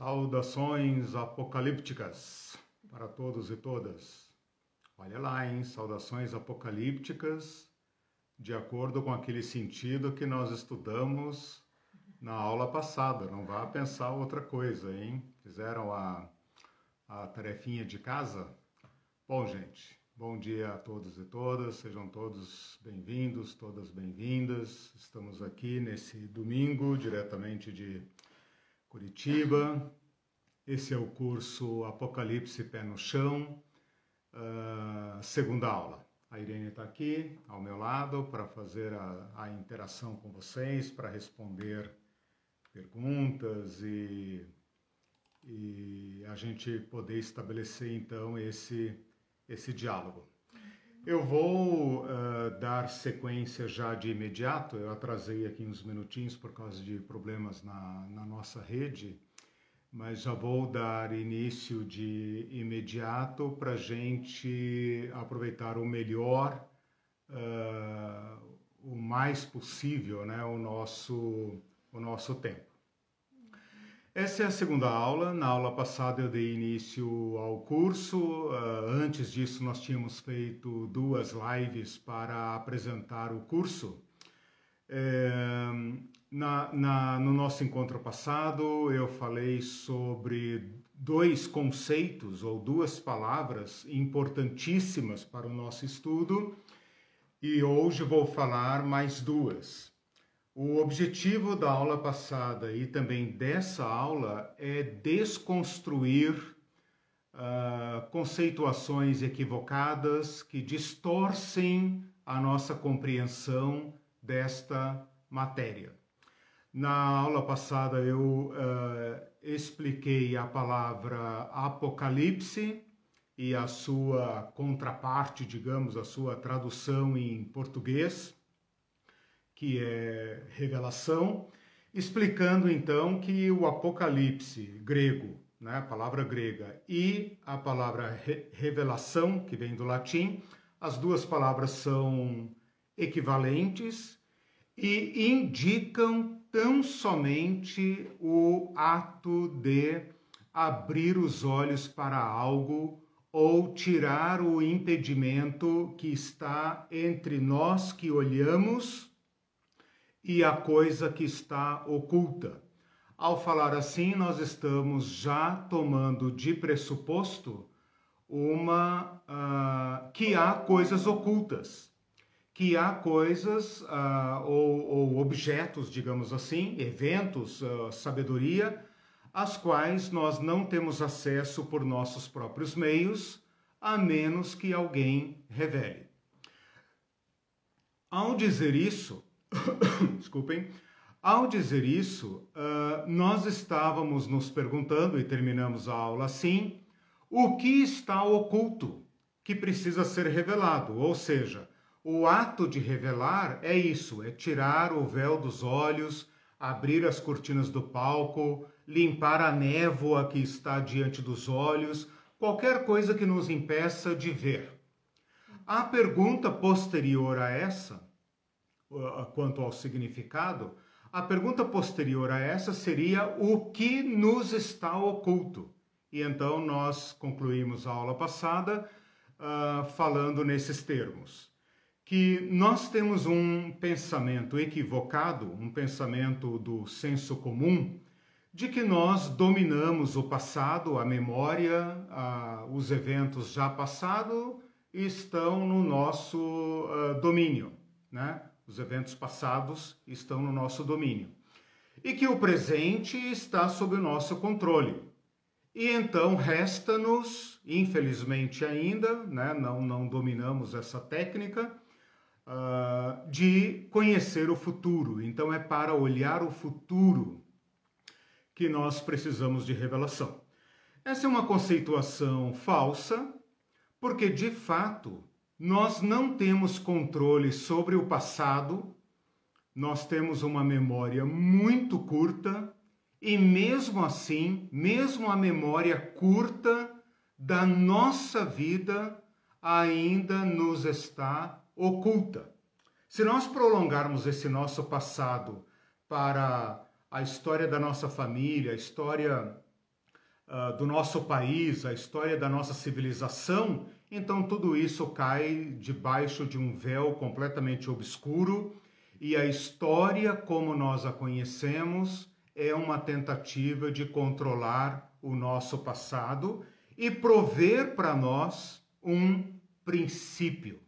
Saudações apocalípticas para todos e todas. Olha lá, hein? Saudações apocalípticas, de acordo com aquele sentido que nós estudamos na aula passada. Não vá pensar outra coisa, hein? Fizeram a, a tarefinha de casa? Bom, gente, bom dia a todos e todas. Sejam todos bem-vindos, todas bem-vindas. Estamos aqui nesse domingo, diretamente de Curitiba. Esse é o curso Apocalipse Pé no Chão, uh, segunda aula. A Irene está aqui ao meu lado para fazer a, a interação com vocês, para responder perguntas e, e a gente poder estabelecer então esse, esse diálogo. Eu vou uh, dar sequência já de imediato. Eu atrasei aqui uns minutinhos por causa de problemas na, na nossa rede, mas já vou dar início de imediato para gente aproveitar o melhor, uh, o mais possível, né, o nosso, o nosso tempo. Essa é a segunda aula. Na aula passada eu dei início ao curso. Uh, antes disso, nós tínhamos feito duas lives para apresentar o curso. É, na, na, no nosso encontro passado, eu falei sobre dois conceitos ou duas palavras importantíssimas para o nosso estudo e hoje vou falar mais duas. O objetivo da aula passada e também dessa aula é desconstruir uh, conceituações equivocadas que distorcem a nossa compreensão desta matéria. Na aula passada eu uh, expliquei a palavra apocalipse e a sua contraparte, digamos, a sua tradução em português que é revelação, explicando então que o Apocalipse grego, né, a palavra grega, e a palavra re revelação, que vem do latim, as duas palavras são equivalentes e indicam tão somente o ato de abrir os olhos para algo ou tirar o impedimento que está entre nós que olhamos e a coisa que está oculta. Ao falar assim, nós estamos já tomando de pressuposto uma uh, que há coisas ocultas, que há coisas uh, ou, ou, objetos, digamos assim, eventos, uh, sabedoria, às quais nós não temos acesso por nossos próprios meios, a menos que alguém revele. Ao dizer isso, Desculpem. Ao dizer isso, uh, nós estávamos nos perguntando, e terminamos a aula assim, o que está oculto que precisa ser revelado? Ou seja, o ato de revelar é isso: é tirar o véu dos olhos, abrir as cortinas do palco, limpar a névoa que está diante dos olhos, qualquer coisa que nos impeça de ver. A pergunta posterior a essa quanto ao significado, a pergunta posterior a essa seria o que nos está oculto. E então nós concluímos a aula passada uh, falando nesses termos. Que nós temos um pensamento equivocado, um pensamento do senso comum, de que nós dominamos o passado, a memória, uh, os eventos já passados estão no nosso uh, domínio, né? Os eventos passados estão no nosso domínio. E que o presente está sob o nosso controle. E então resta-nos, infelizmente ainda, né, não, não dominamos essa técnica, uh, de conhecer o futuro. Então é para olhar o futuro que nós precisamos de revelação. Essa é uma conceituação falsa, porque de fato nós não temos controle sobre o passado, nós temos uma memória muito curta e, mesmo assim, mesmo a memória curta da nossa vida ainda nos está oculta. Se nós prolongarmos esse nosso passado para a história da nossa família, a história uh, do nosso país, a história da nossa civilização, então tudo isso cai debaixo de um véu completamente obscuro e a história como nós a conhecemos é uma tentativa de controlar o nosso passado e prover para nós um princípio.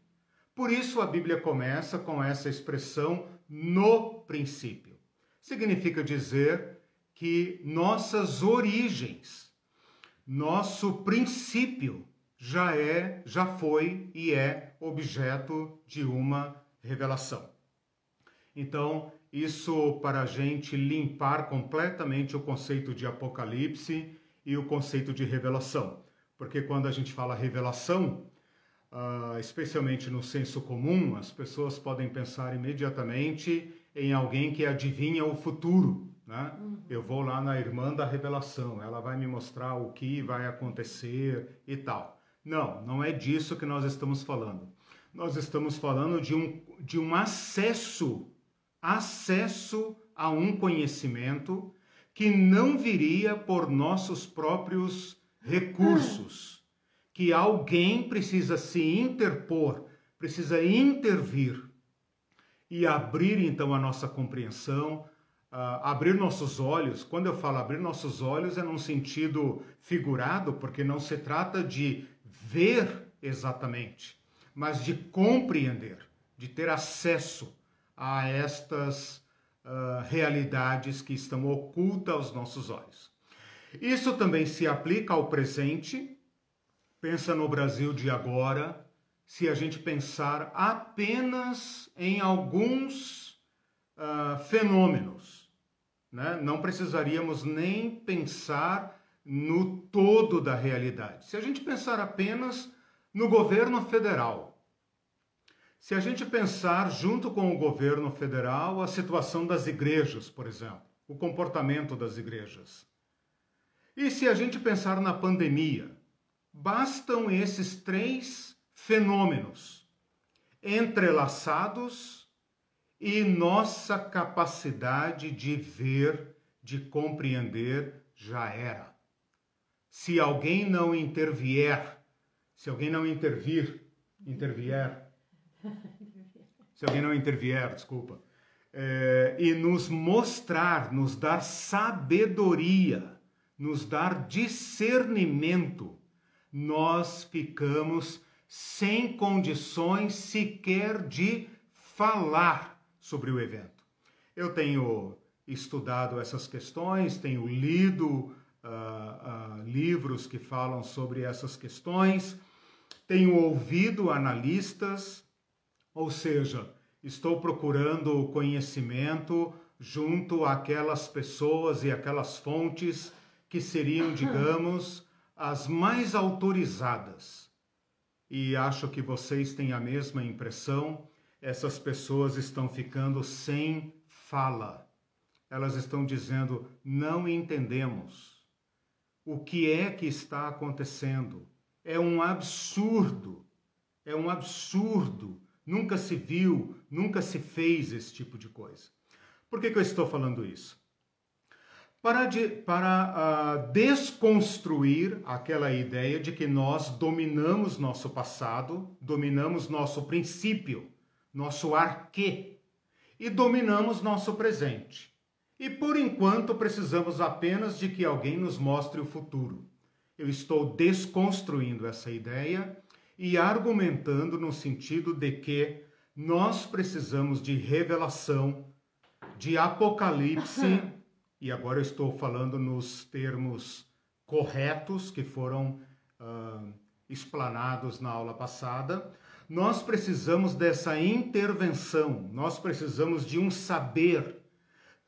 Por isso a Bíblia começa com essa expressão no princípio. Significa dizer que nossas origens, nosso princípio já é, já foi e é objeto de uma revelação. Então, isso para a gente limpar completamente o conceito de Apocalipse e o conceito de revelação. Porque quando a gente fala revelação, uh, especialmente no senso comum, as pessoas podem pensar imediatamente em alguém que adivinha o futuro. Né? Uhum. Eu vou lá na irmã da revelação, ela vai me mostrar o que vai acontecer e tal. Não, não é disso que nós estamos falando. Nós estamos falando de um, de um acesso acesso a um conhecimento que não viria por nossos próprios recursos, que alguém precisa se interpor, precisa intervir e abrir então a nossa compreensão, uh, abrir nossos olhos. Quando eu falo abrir nossos olhos é num sentido figurado, porque não se trata de ver exatamente, mas de compreender, de ter acesso a estas uh, realidades que estão ocultas aos nossos olhos. Isso também se aplica ao presente. Pensa no Brasil de agora. Se a gente pensar apenas em alguns uh, fenômenos, né? não precisaríamos nem pensar no todo da realidade. Se a gente pensar apenas no governo federal, se a gente pensar junto com o governo federal a situação das igrejas, por exemplo, o comportamento das igrejas. E se a gente pensar na pandemia, bastam esses três fenômenos entrelaçados e nossa capacidade de ver, de compreender já era. Se alguém não intervier, se alguém não intervir, intervier, se alguém não intervier, desculpa, é, e nos mostrar, nos dar sabedoria, nos dar discernimento, nós ficamos sem condições sequer de falar sobre o evento. Eu tenho estudado essas questões, tenho lido uh, uh, livros que falam sobre essas questões, tenho ouvido analistas ou seja, estou procurando conhecimento junto àquelas pessoas e aquelas fontes que seriam, digamos, as mais autorizadas. E acho que vocês têm a mesma impressão. Essas pessoas estão ficando sem fala. Elas estão dizendo: não entendemos. O que é que está acontecendo? É um absurdo. É um absurdo Nunca se viu, nunca se fez esse tipo de coisa. Por que, que eu estou falando isso? Para, de, para uh, desconstruir aquela ideia de que nós dominamos nosso passado, dominamos nosso princípio, nosso arquê, e dominamos nosso presente. E por enquanto precisamos apenas de que alguém nos mostre o futuro. Eu estou desconstruindo essa ideia e argumentando no sentido de que nós precisamos de revelação, de apocalipse, e agora eu estou falando nos termos corretos que foram uh, explanados na aula passada. Nós precisamos dessa intervenção, nós precisamos de um saber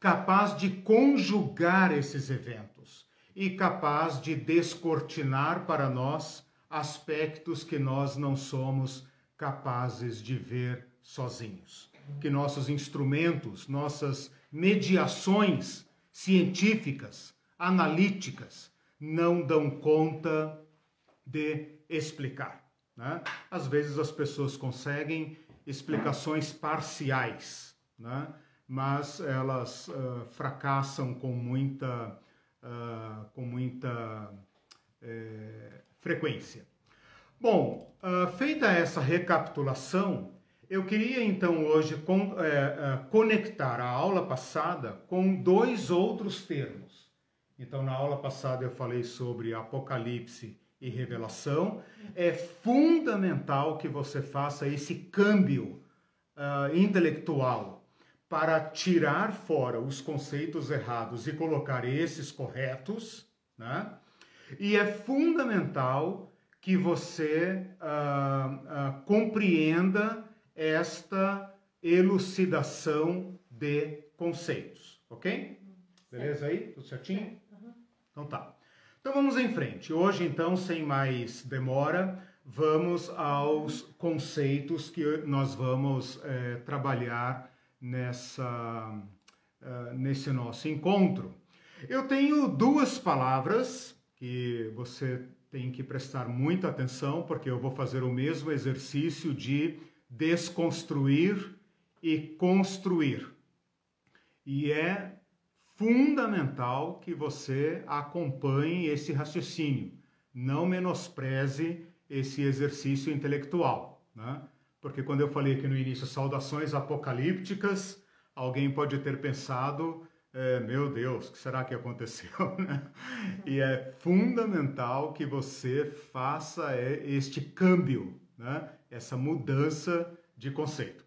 capaz de conjugar esses eventos e capaz de descortinar para nós aspectos que nós não somos capazes de ver sozinhos. Que nossos instrumentos, nossas mediações científicas, analíticas, não dão conta de explicar. Né? Às vezes as pessoas conseguem explicações parciais, né? Mas elas uh, fracassam com muita, uh, com muita é, frequência. Bom, uh, feita essa recapitulação, eu queria então hoje con é, conectar a aula passada com dois outros termos. Então, na aula passada eu falei sobre Apocalipse e Revelação. É fundamental que você faça esse câmbio intelectual para tirar fora os conceitos errados e colocar esses corretos, né? E é fundamental que você uh, uh, compreenda esta elucidação de conceitos, ok? Beleza aí? Tudo certinho? Então tá. Então vamos em frente. Hoje, então, sem mais demora, vamos aos conceitos que nós vamos é, trabalhar nessa, uh, nesse nosso encontro. Eu tenho duas palavras que você tem que prestar muita atenção, porque eu vou fazer o mesmo exercício de desconstruir e construir. E é fundamental que você acompanhe esse raciocínio. Não menospreze esse exercício intelectual, né? Porque quando eu falei aqui no início saudações apocalípticas, alguém pode ter pensado, é, meu Deus, o que será que aconteceu? Né? e é fundamental que você faça é, este câmbio, né? essa mudança de conceito.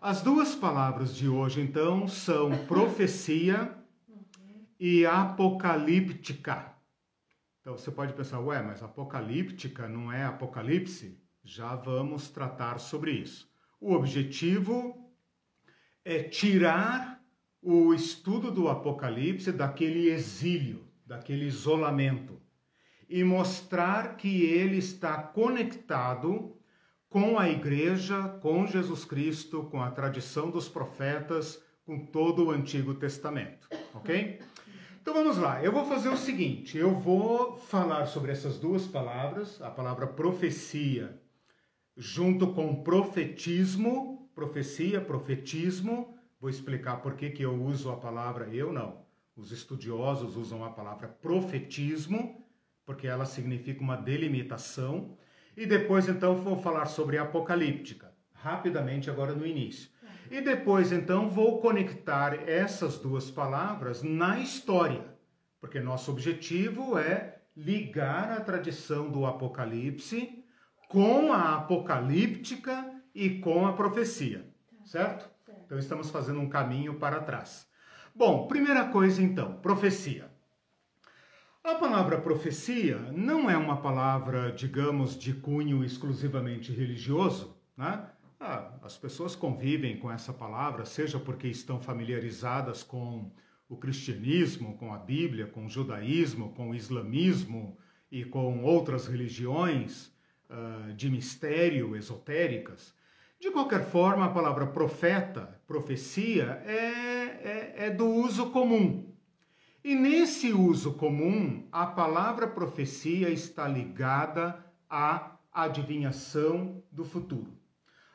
As duas palavras de hoje, então, são profecia e apocalíptica. Então você pode pensar, ué, mas apocalíptica não é apocalipse? Já vamos tratar sobre isso. O objetivo é tirar o estudo do Apocalipse daquele exílio, daquele isolamento, e mostrar que ele está conectado com a igreja, com Jesus Cristo, com a tradição dos profetas, com todo o Antigo Testamento, ok? Então vamos lá, eu vou fazer o seguinte: eu vou falar sobre essas duas palavras, a palavra profecia, junto com profetismo, profecia, profetismo. Vou explicar por que, que eu uso a palavra eu não. Os estudiosos usam a palavra profetismo, porque ela significa uma delimitação. E depois, então, vou falar sobre apocalíptica, rapidamente agora no início. E depois, então, vou conectar essas duas palavras na história, porque nosso objetivo é ligar a tradição do Apocalipse com a apocalíptica e com a profecia, certo? Então, estamos fazendo um caminho para trás. Bom, primeira coisa, então, profecia. A palavra profecia não é uma palavra, digamos, de cunho exclusivamente religioso, né? Ah, as pessoas convivem com essa palavra, seja porque estão familiarizadas com o cristianismo, com a Bíblia, com o judaísmo, com o islamismo e com outras religiões uh, de mistério esotéricas. De qualquer forma, a palavra profeta, profecia, é, é, é do uso comum. E nesse uso comum, a palavra profecia está ligada à adivinhação do futuro.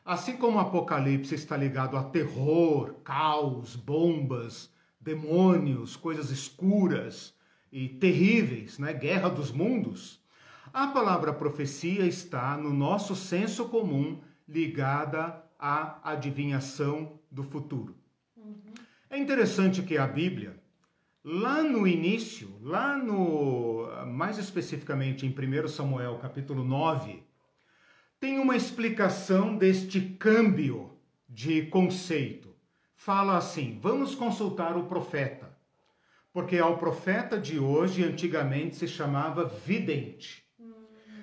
Assim como o Apocalipse está ligado a terror, caos, bombas, demônios, coisas escuras e terríveis, né? guerra dos mundos, a palavra profecia está no nosso senso comum ligada à adivinhação do futuro. Uhum. É interessante que a Bíblia, lá no início, lá no mais especificamente em 1 Samuel capítulo 9, tem uma explicação deste câmbio de conceito. Fala assim: vamos consultar o profeta, porque ao profeta de hoje antigamente se chamava vidente.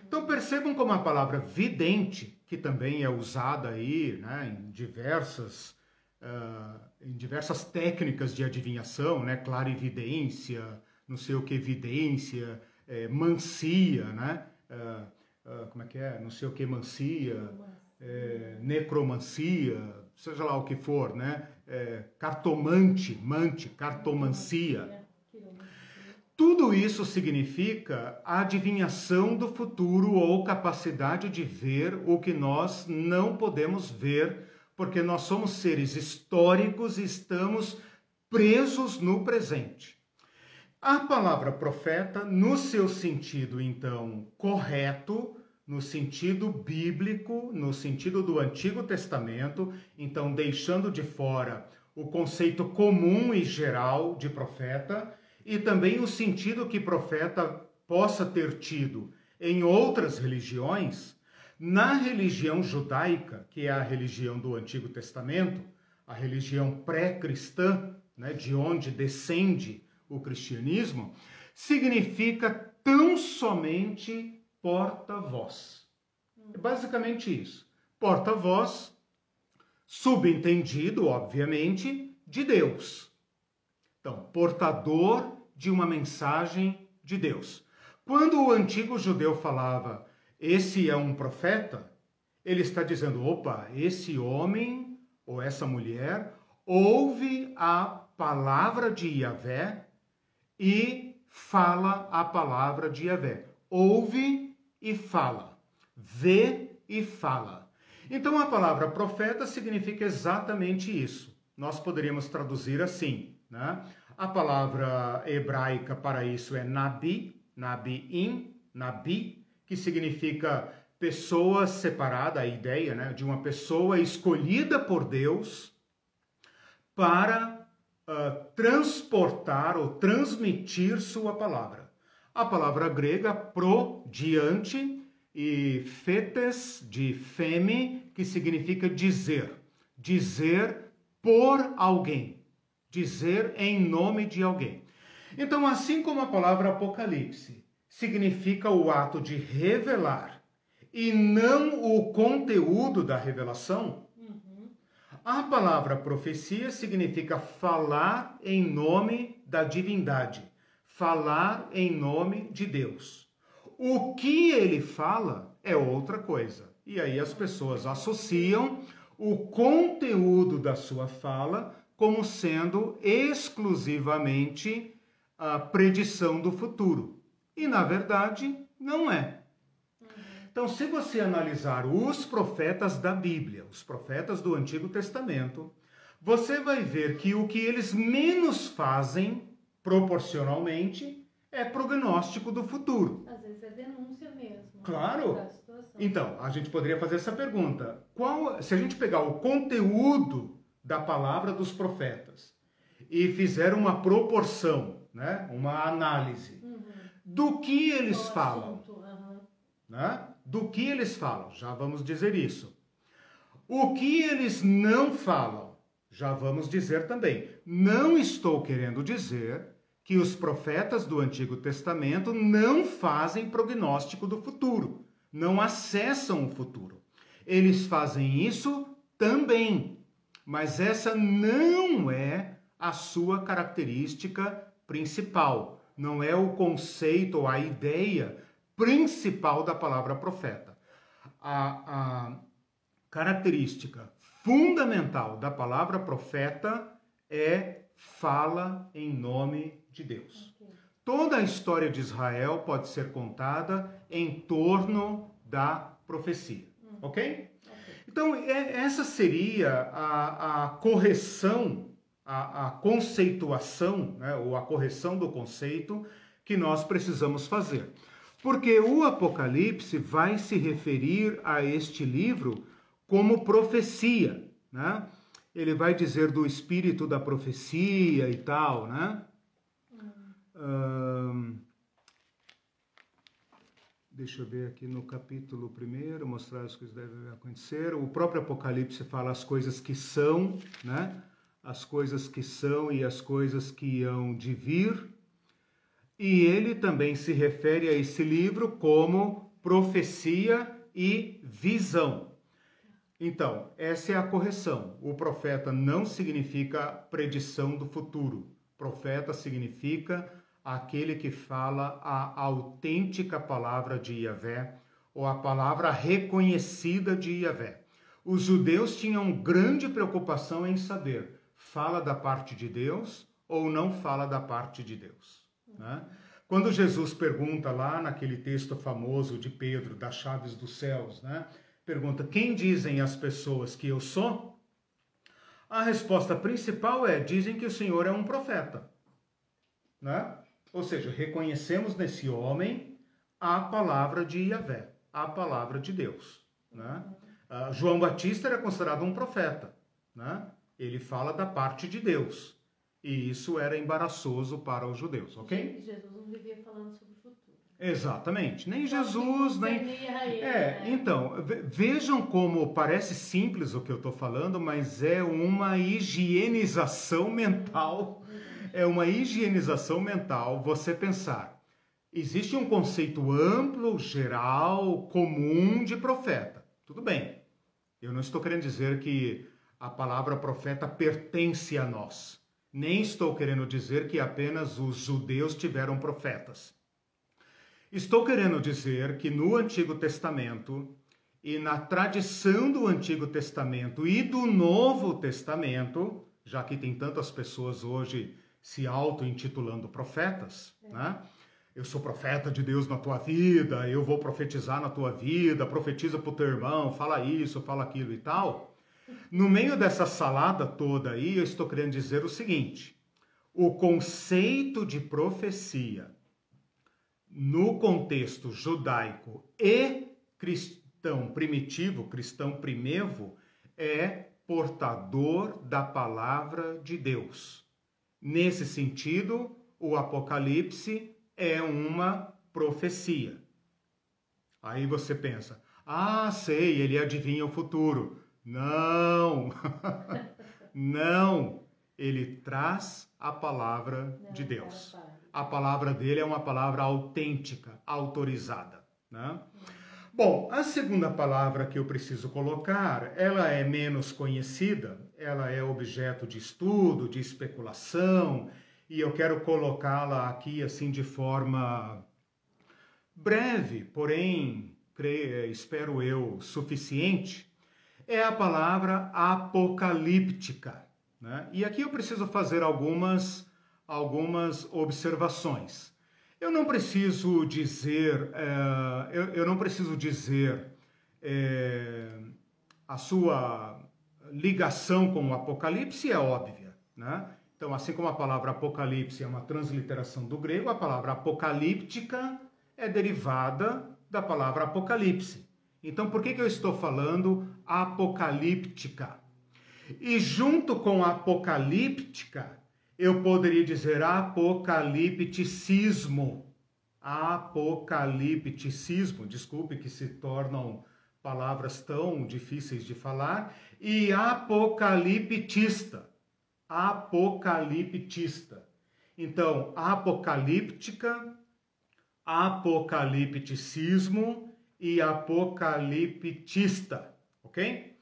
Então percebam como a palavra vidente, que também é usada aí né, em diversas uh, em diversas técnicas de adivinhação, né, clarividência, não sei o que evidência, é, mancia, né? Uh, uh, como é que é? Não sei o que, mancia, é, necromancia, seja lá o que for, né? É, cartomante, mante, cartomancia. Tudo isso significa adivinhação do futuro ou capacidade de ver o que nós não podemos ver, porque nós somos seres históricos e estamos presos no presente. A palavra profeta, no seu sentido, então, correto, no sentido bíblico, no sentido do Antigo Testamento, então deixando de fora o conceito comum e geral de profeta e também o sentido que profeta possa ter tido em outras religiões, na religião judaica, que é a religião do Antigo Testamento, a religião pré-cristã, né, de onde descende o cristianismo, significa tão somente porta-voz. É basicamente isso. Porta-voz, subentendido, obviamente, de Deus. Então, portador de uma mensagem de Deus. Quando o antigo judeu falava, esse é um profeta, ele está dizendo, opa, esse homem ou essa mulher ouve a palavra de Yahvé e fala a palavra de Yahvé. Ouve e fala. Vê e fala. Então a palavra profeta significa exatamente isso. Nós poderíamos traduzir assim, né? A palavra hebraica para isso é nabi, nabiim, nabi, que significa pessoa separada, a ideia né, de uma pessoa escolhida por Deus para uh, transportar ou transmitir sua palavra. A palavra grega pro, diante, e fetes, de feme, que significa dizer. Dizer por alguém. Dizer em nome de alguém. Então, assim como a palavra Apocalipse significa o ato de revelar e não o conteúdo da revelação, a palavra profecia significa falar em nome da divindade, falar em nome de Deus. O que ele fala é outra coisa. E aí as pessoas associam o conteúdo da sua fala como sendo exclusivamente a predição do futuro. E na verdade, não é. Então, se você analisar os profetas da Bíblia, os profetas do Antigo Testamento, você vai ver que o que eles menos fazem, proporcionalmente, é prognóstico do futuro. Às vezes é denúncia mesmo. Claro. Então, a gente poderia fazer essa pergunta. Qual, se a gente pegar o conteúdo da palavra dos profetas e fizer uma proporção, né, uma análise uhum. do que eles Qual falam, uhum. né? do que eles falam, já vamos dizer isso. O que eles não falam, já vamos dizer também. Não estou querendo dizer que os profetas do Antigo Testamento não fazem prognóstico do futuro, não acessam o futuro. Eles fazem isso também, mas essa não é a sua característica principal, não é o conceito ou a ideia principal da palavra profeta. A, a característica fundamental da palavra profeta é fala em nome de Deus. Toda a história de Israel pode ser contada em torno da profecia, ok? Então, é, essa seria a, a correção, a, a conceituação, né, ou a correção do conceito que nós precisamos fazer. Porque o Apocalipse vai se referir a este livro como profecia, né? Ele vai dizer do espírito da profecia e tal, né? Hum. Deixa eu ver aqui no capítulo primeiro, mostrar as coisas que devem acontecer. O próprio Apocalipse fala as coisas que são, né? As coisas que são e as coisas que hão de vir. E ele também se refere a esse livro como profecia e visão. Então, essa é a correção. O profeta não significa predição do futuro. Profeta significa aquele que fala a autêntica palavra de Yahvé ou a palavra reconhecida de Yahvé. Os judeus tinham grande preocupação em saber, fala da parte de Deus ou não fala da parte de Deus. Né? Quando Jesus pergunta lá naquele texto famoso de Pedro, das chaves dos céus, né? pergunta: Quem dizem as pessoas que eu sou? A resposta principal é: dizem que o Senhor é um profeta. Né? Ou seja, reconhecemos nesse homem a palavra de Yahvé, a palavra de Deus. Né? Uh, João Batista era considerado um profeta. Né? Ele fala da parte de Deus. E isso era embaraçoso para os judeus, ok? Jesus não vivia falando sobre o futuro. Exatamente. Nem Jesus, nem. É, né? então, vejam como parece simples o que eu estou falando, mas é uma higienização mental. É uma higienização mental você pensar. Existe um conceito amplo, geral, comum de profeta. Tudo bem. Eu não estou querendo dizer que a palavra profeta pertence a nós. Nem estou querendo dizer que apenas os judeus tiveram profetas. Estou querendo dizer que no Antigo Testamento e na tradição do Antigo Testamento e do Novo Testamento, já que tem tantas pessoas hoje se auto-intitulando profetas, é. né? Eu sou profeta de Deus na tua vida, eu vou profetizar na tua vida, profetiza para o teu irmão, fala isso, fala aquilo e tal. No meio dessa salada toda aí, eu estou querendo dizer o seguinte: o conceito de profecia no contexto judaico e cristão primitivo, cristão primevo, é portador da palavra de Deus. Nesse sentido, o Apocalipse é uma profecia. Aí você pensa, ah, sei, ele adivinha o futuro. Não! Não! Ele traz a palavra Não, de Deus. A palavra dele é uma palavra autêntica, autorizada. Né? Bom, a segunda palavra que eu preciso colocar, ela é menos conhecida, ela é objeto de estudo, de especulação, e eu quero colocá-la aqui assim de forma breve, porém, creio, espero eu, suficiente, é a palavra apocalíptica. Né? E aqui eu preciso fazer algumas, algumas observações. Eu não preciso dizer, é, eu, eu, não preciso dizer é, a sua ligação com o Apocalipse é óbvia, né? Então, assim como a palavra Apocalipse é uma transliteração do grego, a palavra apocalíptica é derivada da palavra Apocalipse. Então, por que, que eu estou falando apocalíptica? E junto com apocalíptica, eu poderia dizer apocalipticismo. Apocalipticismo, desculpe que se tornam palavras tão difíceis de falar, e apocaliptista. Apocaliptista. Então, apocalíptica, apocalipticismo e apocaliptista, ok?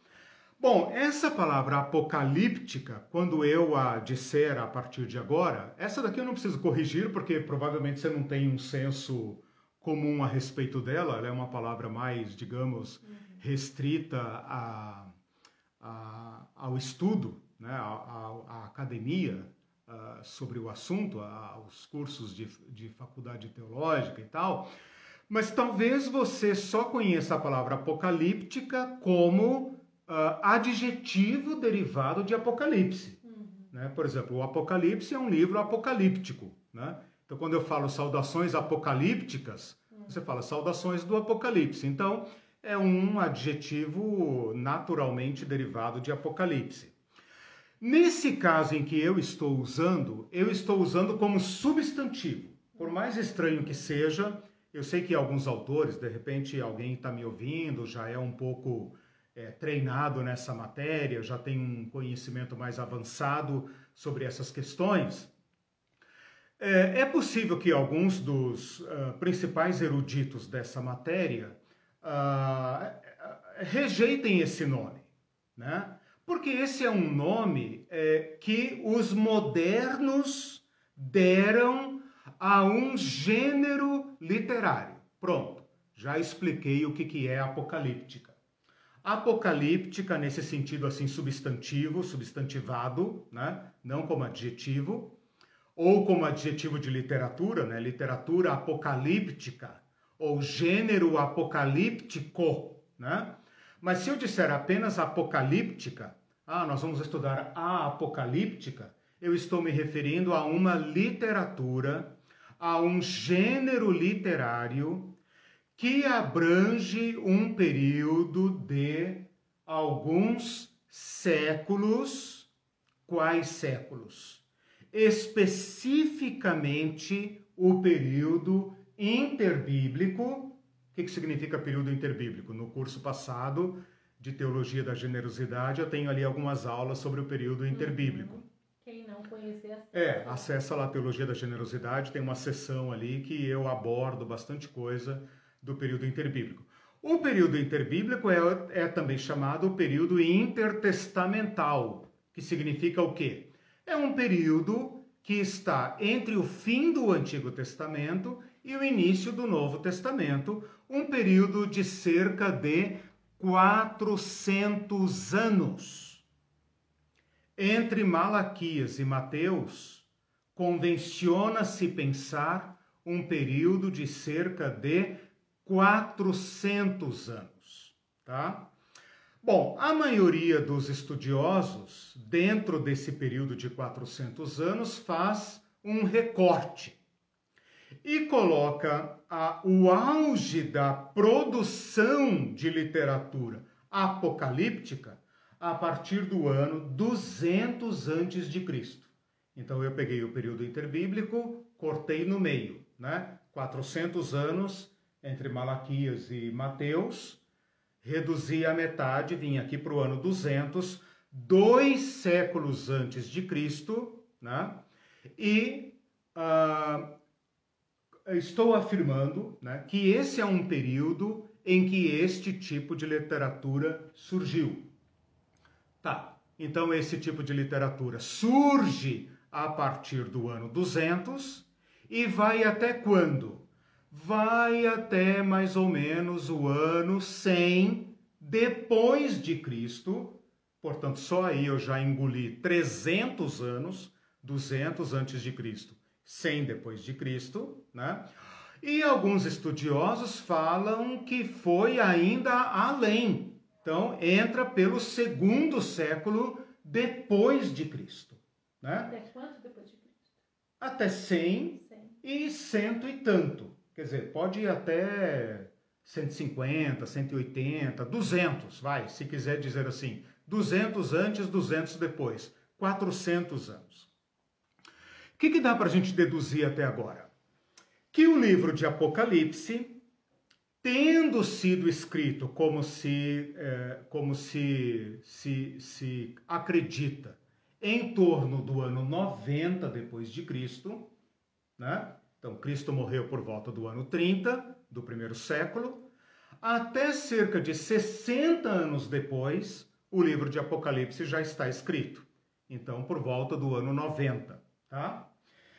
Bom, essa palavra apocalíptica, quando eu a disser a partir de agora, essa daqui eu não preciso corrigir, porque provavelmente você não tem um senso comum a respeito dela, ela é uma palavra mais, digamos, restrita a, a, ao estudo, né, à, academia uh, sobre o assunto, aos cursos de, de faculdade teológica e tal. Mas talvez você só conheça a palavra apocalíptica como uh, adjetivo derivado de Apocalipse. Uhum. Né? Por exemplo, o Apocalipse é um livro apocalíptico. Né? Então, quando eu falo saudações apocalípticas, você fala saudações do Apocalipse. Então, é um adjetivo naturalmente derivado de Apocalipse. Nesse caso em que eu estou usando, eu estou usando como substantivo. Por mais estranho que seja, eu sei que alguns autores, de repente alguém está me ouvindo, já é um pouco é, treinado nessa matéria, já tem um conhecimento mais avançado sobre essas questões. É, é possível que alguns dos uh, principais eruditos dessa matéria uh, rejeitem esse nome, né? Porque esse é um nome é, que os modernos deram a um gênero literário. Pronto, já expliquei o que, que é apocalíptica. Apocalíptica, nesse sentido assim, substantivo, substantivado, né? não como adjetivo, ou como adjetivo de literatura, né? literatura apocalíptica, ou gênero apocalíptico. Né? Mas se eu disser apenas apocalíptica, ah, nós vamos estudar a apocalíptica, eu estou me referindo a uma literatura a um gênero literário que abrange um período de alguns séculos. Quais séculos? Especificamente o período interbíblico. O que, que significa período interbíblico? No curso passado de Teologia da Generosidade, eu tenho ali algumas aulas sobre o período interbíblico. Uhum. Quem não conhecer, acessa. É, acessa lá a Teologia da Generosidade, tem uma sessão ali que eu abordo bastante coisa do período interbíblico. O período interbíblico é, é também chamado período intertestamental, que significa o quê? É um período que está entre o fim do Antigo Testamento e o início do Novo Testamento, um período de cerca de 400 anos. Entre Malaquias e Mateus, convenciona-se pensar um período de cerca de 400 anos, tá? Bom, a maioria dos estudiosos, dentro desse período de 400 anos, faz um recorte e coloca a, o auge da produção de literatura apocalíptica a partir do ano 200 antes de Cristo. Então eu peguei o período interbíblico, cortei no meio, né? 400 anos entre Malaquias e Mateus, reduzi a metade, vim aqui para o ano 200, dois séculos antes de Cristo, né? E uh, estou afirmando né, que esse é um período em que este tipo de literatura surgiu. Tá, então esse tipo de literatura surge a partir do ano 200 e vai até quando? Vai até mais ou menos o ano 100 depois de Cristo. Portanto, só aí eu já engoli 300 anos, 200 antes de Cristo 100 depois de Cristo, né? E alguns estudiosos falam que foi ainda além. Então, entra pelo segundo século depois de Cristo, né? Até quanto depois de Cristo? Até 100, 100. e cento e tanto. Quer dizer, pode ir até 150, 180, 200, vai, se quiser dizer assim. 200 antes, 200 depois. 400 anos que, que dá para a gente deduzir até agora? Que o livro de Apocalipse, tendo sido escrito como se, é, como se, se, se acredita em torno do ano 90 depois de Cristo, né? Então, Cristo morreu por volta do ano 30 do primeiro século, até cerca de 60 anos depois, o livro de Apocalipse já está escrito. Então, por volta do ano 90, tá?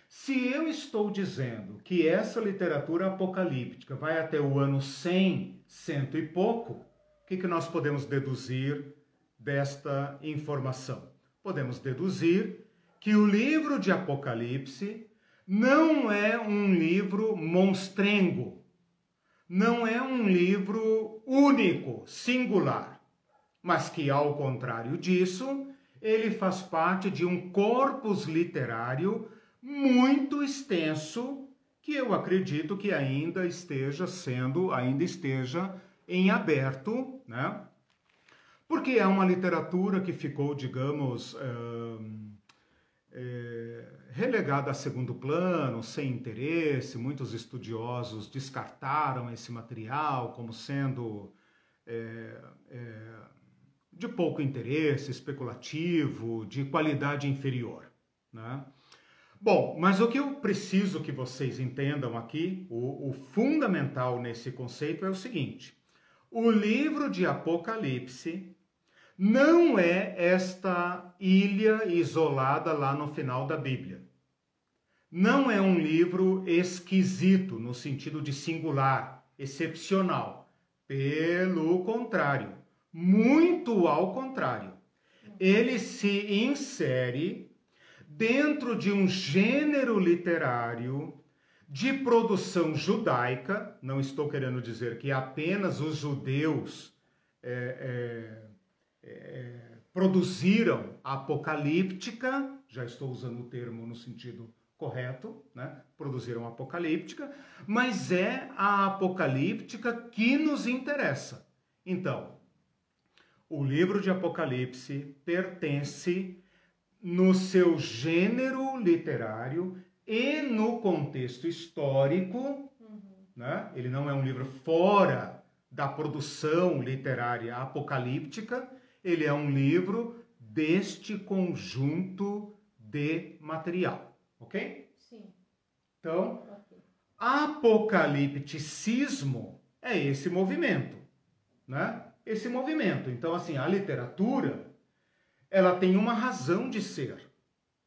Se eu estou dizendo que essa literatura apocalíptica vai até o ano 100, cento e pouco, o que, que nós podemos deduzir desta informação? Podemos deduzir que o livro de Apocalipse não é um livro monstrengo, não é um livro único, singular, mas que, ao contrário disso, ele faz parte de um corpus literário muito extenso que eu acredito que ainda esteja sendo, ainda esteja em aberto, né? Porque é uma literatura que ficou, digamos, é, relegada a segundo plano, sem interesse. Muitos estudiosos descartaram esse material como sendo é, é, de pouco interesse, especulativo, de qualidade inferior, né? Bom, mas o que eu preciso que vocês entendam aqui, o, o fundamental nesse conceito é o seguinte: o livro de Apocalipse não é esta ilha isolada lá no final da Bíblia. Não é um livro esquisito, no sentido de singular, excepcional. Pelo contrário, muito ao contrário. Ele se insere dentro de um gênero literário de produção judaica, não estou querendo dizer que apenas os judeus é, é, é, produziram apocalíptica, já estou usando o termo no sentido correto, né? Produziram apocalíptica, mas é a apocalíptica que nos interessa. Então, o livro de Apocalipse pertence no seu gênero literário e no contexto histórico, uhum. né? Ele não é um livro fora da produção literária apocalíptica, ele é um livro deste conjunto de material, ok? Sim. Então, apocalipticismo é esse movimento, né? Esse movimento. Então, assim, a literatura, ela tem uma razão de ser,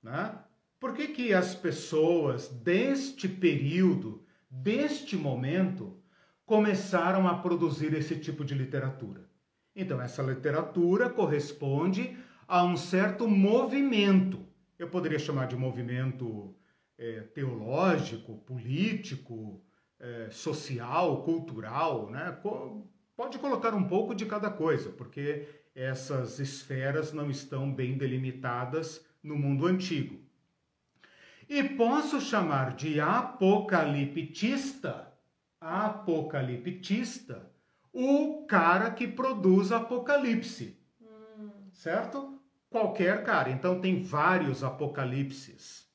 né? Por que, que as pessoas deste período, deste momento, começaram a produzir esse tipo de literatura? Então, essa literatura corresponde a um certo movimento. Eu poderia chamar de movimento é, teológico, político, é, social, cultural, né? Pode colocar um pouco de cada coisa, porque essas esferas não estão bem delimitadas no mundo antigo. E posso chamar de apocaliptista, apocaliptista, o cara que produz Apocalipse. Hum. Certo? Qualquer cara. Então tem vários Apocalipses.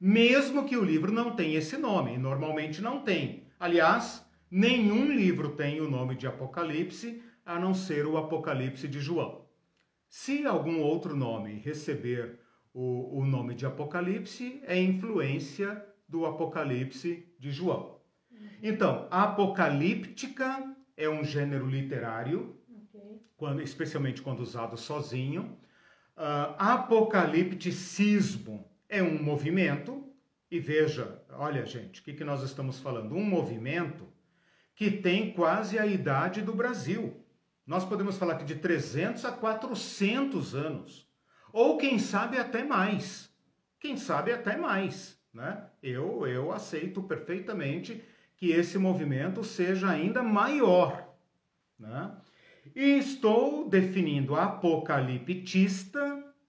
Mesmo que o livro não tenha esse nome, normalmente não tem. Aliás, nenhum livro tem o nome de Apocalipse, a não ser o Apocalipse de João. Se algum outro nome receber o, o nome de Apocalipse, é influência do Apocalipse de João. Então, apocalíptica é um gênero literário, okay. quando, especialmente quando usado sozinho. Uh, apocalipticismo é um movimento, e veja, olha gente, o que, que nós estamos falando? Um movimento que tem quase a idade do Brasil. Nós podemos falar que de 300 a 400 anos, ou quem sabe até mais. Quem sabe até mais, né? Eu, eu aceito perfeitamente que esse movimento seja ainda maior. Né? E estou definindo apocaliptista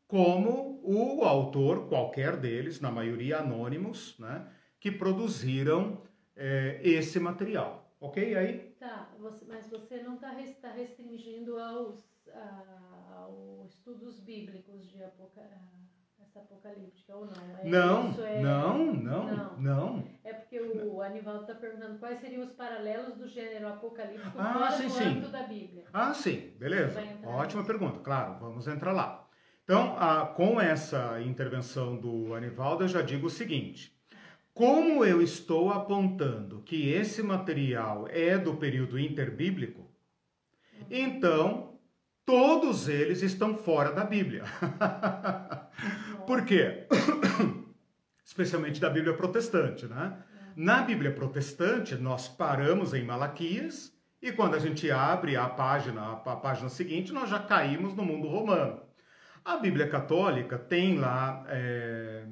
como o autor, qualquer deles, na maioria anônimos, né, que produziram é, esse material. Ok aí? Tá, você, mas você não está tá restringindo aos, a, aos estudos bíblicos de apocalipse essa apocalíptica ou não? É, não, é... não, não, não, não. É porque o Anivaldo está perguntando quais seriam os paralelos do gênero apocalíptico ah, sim, do sim. da Bíblia. Ah, sim, beleza. Ótima pergunta, claro, vamos entrar lá. Então, a, com essa intervenção do Anivaldo, eu já digo o seguinte. Como eu estou apontando que esse material é do período interbíblico, uhum. então todos eles estão fora da Bíblia. Por quê? Especialmente da Bíblia protestante, né? Na Bíblia protestante, nós paramos em Malaquias e quando a gente abre a página, a página seguinte, nós já caímos no mundo romano. A Bíblia Católica tem lá é,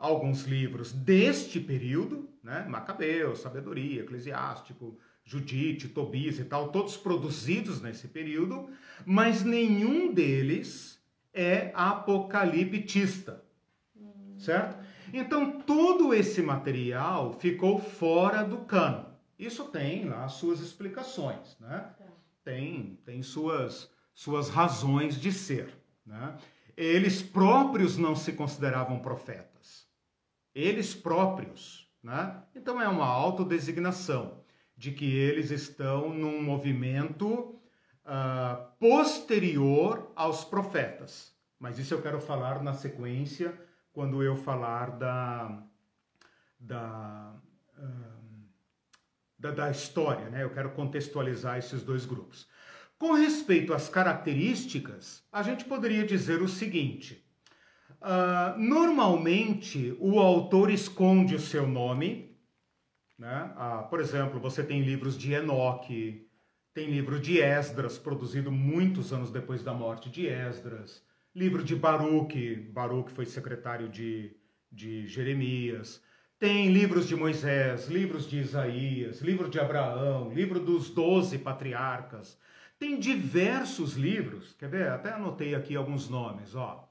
alguns livros deste período, né? Macabeus, Sabedoria, Eclesiástico, Judite, Tobias e tal, todos produzidos nesse período, mas nenhum deles é apocaliptista. Certo? Então, todo esse material ficou fora do cano. Isso tem lá suas explicações, né? Tem, tem suas, suas razões de ser, né? Eles próprios não se consideravam profetas. Eles próprios, né? Então é uma autodesignação de que eles estão num movimento uh, posterior aos profetas. Mas isso eu quero falar na sequência, quando eu falar da, da, uh, da, da história, né? Eu quero contextualizar esses dois grupos. Com respeito às características, a gente poderia dizer o seguinte: uh, normalmente o autor esconde o seu nome, né? Uh, por exemplo, você tem livros de Enoque, tem livro de Esdras, produzido muitos anos depois da morte de Esdras. Livro de Baruque, Baruque foi secretário de, de Jeremias. Tem livros de Moisés, livros de Isaías, livro de Abraão, livro dos doze patriarcas. Tem diversos livros, quer ver? Até anotei aqui alguns nomes, ó.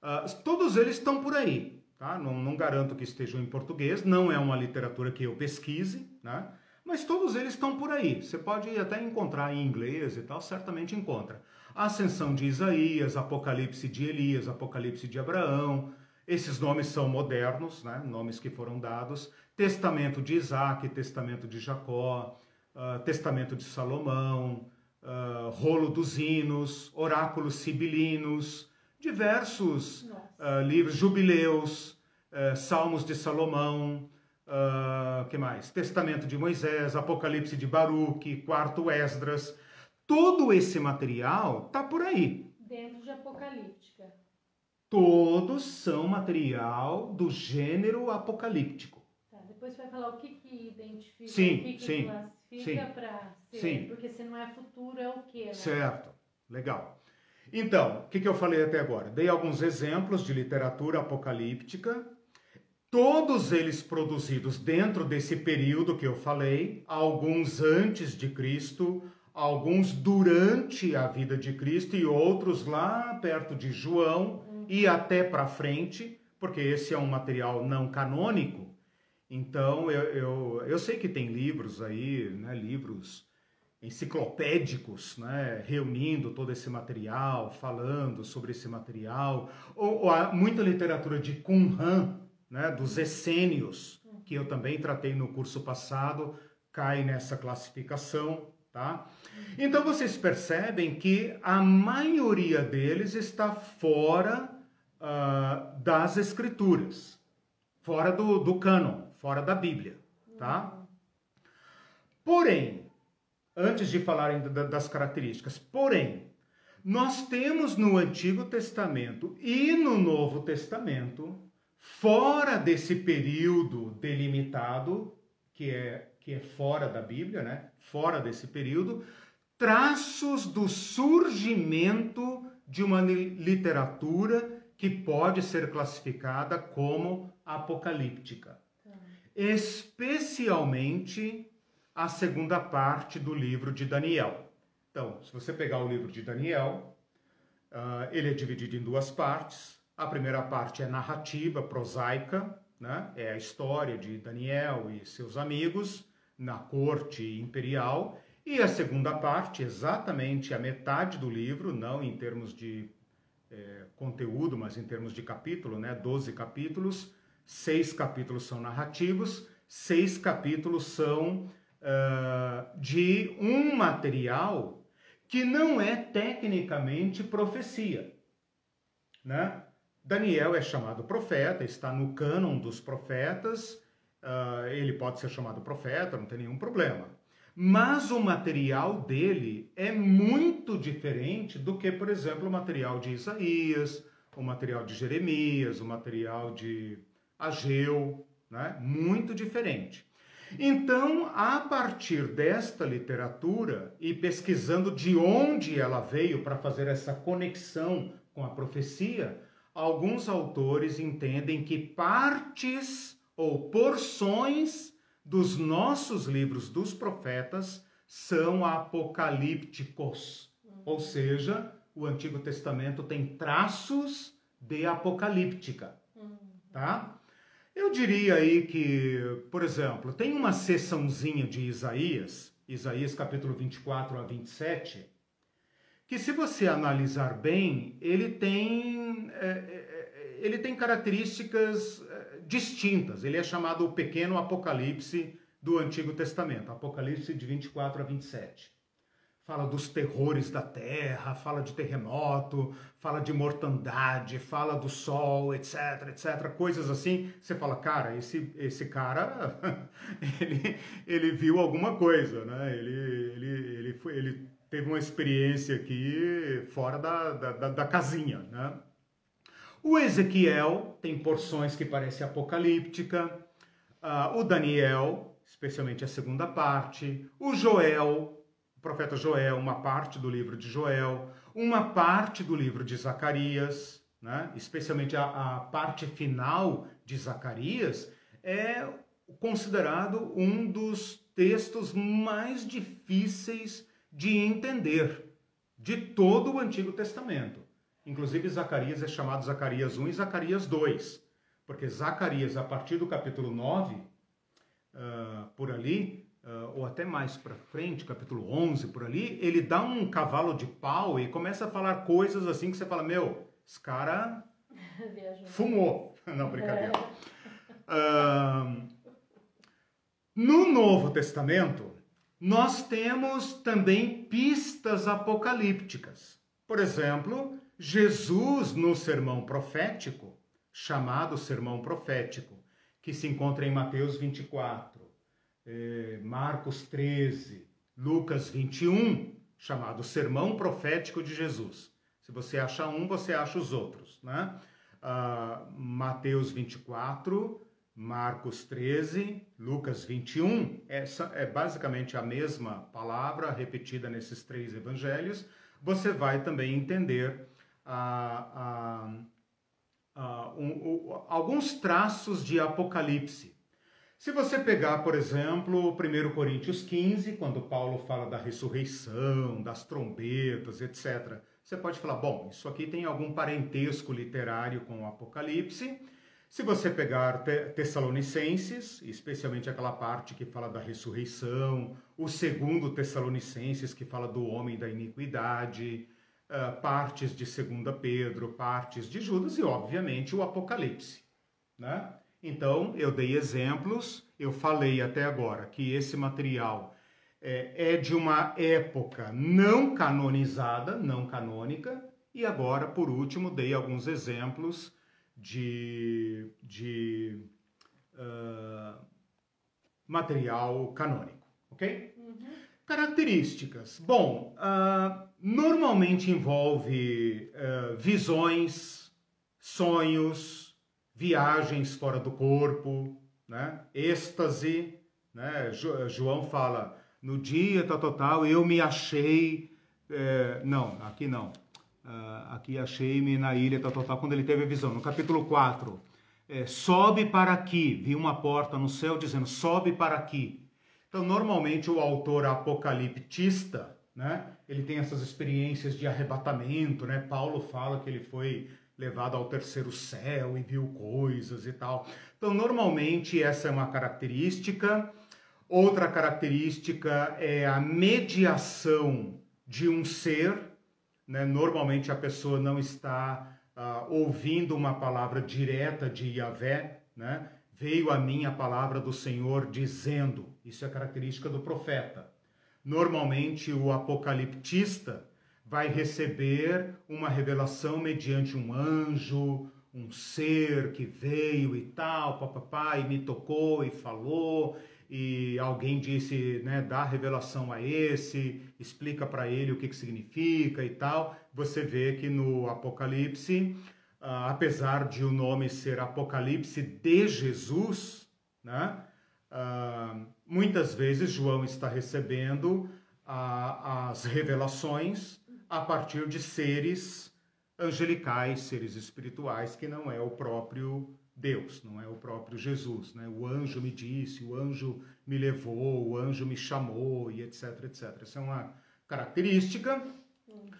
Uh, todos eles estão por aí, tá? Não, não garanto que estejam em português, não é uma literatura que eu pesquise, né? Mas todos eles estão por aí. Você pode até encontrar em inglês e tal, certamente encontra. A Ascensão de Isaías, Apocalipse de Elias, Apocalipse de Abraão. Esses nomes são modernos, né? nomes que foram dados. Testamento de Isaac, Testamento de Jacó, uh, Testamento de Salomão, uh, Rolo dos Hinos, Oráculos Sibilinos, diversos uh, livros, Jubileus, Salmos de Salomão, uh, que mais? Testamento de Moisés, Apocalipse de Baruque, Quarto Esdras. Todo esse material tá por aí. Dentro de Apocalíptica. Todos são material do gênero apocalíptico. Tá, depois vai falar o que, que identifica, sim, o que, que sim, classifica para ser. Sim. Porque se não é futuro, é o quê? Né? Certo, legal. Então, o que, que eu falei até agora? Dei alguns exemplos de literatura apocalíptica todos eles produzidos dentro desse período que eu falei, alguns antes de Cristo, alguns durante a vida de Cristo e outros lá perto de João e até para frente, porque esse é um material não canônico. Então eu, eu, eu sei que tem livros aí, né, livros enciclopédicos, né, reunindo todo esse material, falando sobre esse material, ou, ou muita literatura de Qumran, né, dos essênios, que eu também tratei no curso passado, cai nessa classificação, tá? Então vocês percebem que a maioria deles está fora uh, das escrituras, fora do, do cânon, fora da Bíblia, tá? Porém, antes de falarem das características, porém, nós temos no Antigo Testamento e no Novo Testamento fora desse período delimitado, que é, que é fora da Bíblia, né? fora desse período, traços do surgimento de uma literatura que pode ser classificada como apocalíptica. Especialmente a segunda parte do livro de Daniel. Então, se você pegar o livro de Daniel, uh, ele é dividido em duas partes. A primeira parte é narrativa, prosaica, né? é a história de Daniel e seus amigos na corte imperial. E a segunda parte, exatamente a metade do livro, não em termos de é, conteúdo, mas em termos de capítulo, né? 12 capítulos, seis capítulos são narrativos, seis capítulos são uh, de um material que não é tecnicamente profecia, né? Daniel é chamado profeta, está no cânon dos profetas, uh, ele pode ser chamado profeta, não tem nenhum problema. Mas o material dele é muito diferente do que, por exemplo, o material de Isaías, o material de Jeremias, o material de Ageu, né? muito diferente. Então, a partir desta literatura e pesquisando de onde ela veio para fazer essa conexão com a profecia, alguns autores entendem que partes ou porções dos nossos livros dos profetas são apocalípticos, uhum. ou seja, o Antigo Testamento tem traços de apocalíptica, uhum. tá? Eu diria aí que, por exemplo, tem uma seçãozinha de Isaías, Isaías capítulo 24 a 27, que se você analisar bem, ele tem, é, é, é, ele tem características distintas. Ele é chamado o pequeno Apocalipse do Antigo Testamento, Apocalipse de 24 a 27. Fala dos terrores da terra, fala de terremoto, fala de mortandade, fala do sol, etc, etc, coisas assim. Você fala, cara, esse, esse cara, ele, ele viu alguma coisa, né? Ele, ele, ele, foi, ele teve uma experiência aqui fora da, da, da casinha, né? O Ezequiel tem porções que parecem apocalíptica, uh, o Daniel, especialmente a segunda parte, o Joel, o profeta Joel, uma parte do livro de Joel, uma parte do livro de Zacarias, né? especialmente a, a parte final de Zacarias, é considerado um dos textos mais difíceis de entender de todo o Antigo Testamento. Inclusive, Zacarias é chamado Zacarias 1 e Zacarias 2, Porque Zacarias, a partir do capítulo 9, uh, ah, por ali, uh, ou até mais para frente, capítulo 11, por ali, ele dá um cavalo de pau e começa a falar coisas assim que você fala: Meu, esse cara fumou. Não, brincadeira. Uh, no Novo Testamento, nós temos também pistas apocalípticas. Por exemplo, Jesus no sermão profético, chamado sermão profético, que se encontra em Mateus 24, eh, Marcos 13, Lucas 21, chamado sermão profético de Jesus. Se você acha um, você acha os outros, né? Uh, Mateus 24, Marcos 13, Lucas 21, essa é basicamente a mesma palavra repetida nesses três evangelhos. Você vai também entender ah, ah, ah, um, um, alguns traços de Apocalipse. Se você pegar, por exemplo, 1 Coríntios 15, quando Paulo fala da ressurreição, das trombetas, etc., você pode falar: bom, isso aqui tem algum parentesco literário com o Apocalipse. Se você pegar Tessalonicenses, especialmente aquela parte que fala da ressurreição, o segundo Tessalonicenses que fala do homem da iniquidade, uh, partes de 2 Pedro, partes de Judas e, obviamente, o Apocalipse. Né? Então, eu dei exemplos, eu falei até agora que esse material é, é de uma época não canonizada, não canônica, e agora, por último, dei alguns exemplos de, de uh, material canônico, ok? Uhum. Características. Bom, uh, normalmente envolve uh, visões, sonhos, viagens fora do corpo, né? êxtase. Né? João fala, no dia tal, total eu me achei... É, não, aqui não Aqui achei-me na ilha tal, tal, tal, quando ele teve a visão. No capítulo 4, é, sobe para aqui, vi uma porta no céu dizendo, sobe para aqui. Então, normalmente o autor apocaliptista, né, ele tem essas experiências de arrebatamento, né? Paulo fala que ele foi levado ao terceiro céu e viu coisas e tal. Então, normalmente essa é uma característica. Outra característica é a mediação de um ser né? Normalmente a pessoa não está uh, ouvindo uma palavra direta de Yahvé, né? veio a mim a palavra do Senhor dizendo. Isso é característica do profeta. Normalmente o apocaliptista vai receber uma revelação mediante um anjo, um ser que veio e tal, papapá, e me tocou e falou, e alguém disse, né, dá revelação a esse, explica para ele o que, que significa e tal. Você vê que no Apocalipse, uh, apesar de o nome ser Apocalipse de Jesus, né, uh, muitas vezes João está recebendo uh, as revelações a partir de seres angelicais, seres espirituais, que não é o próprio Deus, não é o próprio Jesus, né? O anjo me disse, o anjo me levou, o anjo me chamou e etc, etc. Essa é uma característica. Uhum.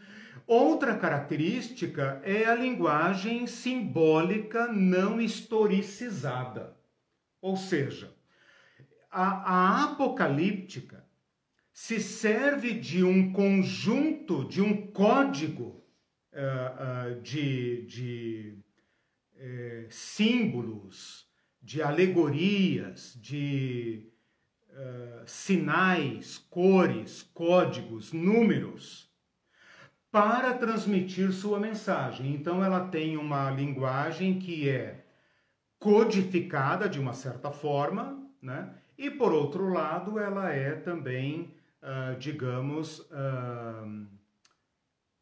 Outra característica é a linguagem simbólica não historicizada. Ou seja, a, a apocalíptica se serve de um conjunto, de um código uh, uh, de, de é, símbolos, de alegorias, de uh, sinais, cores, códigos, números, para transmitir sua mensagem. Então, ela tem uma linguagem que é codificada de uma certa forma, né? E por outro lado, ela é também, uh, digamos, uh,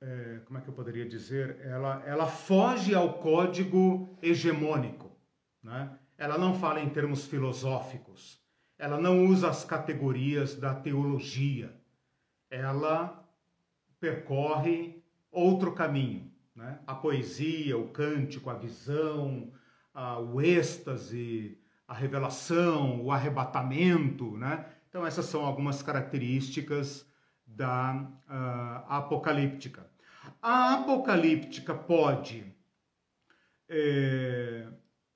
é, como é que eu poderia dizer, ela, ela foge ao código hegemônico. Né? Ela não fala em termos filosóficos, ela não usa as categorias da teologia, ela percorre outro caminho. Né? A poesia, o cântico, a visão, a, o êxtase, a revelação, o arrebatamento. Né? Então, essas são algumas características da uh, apocalíptica. A apocalíptica pode. É,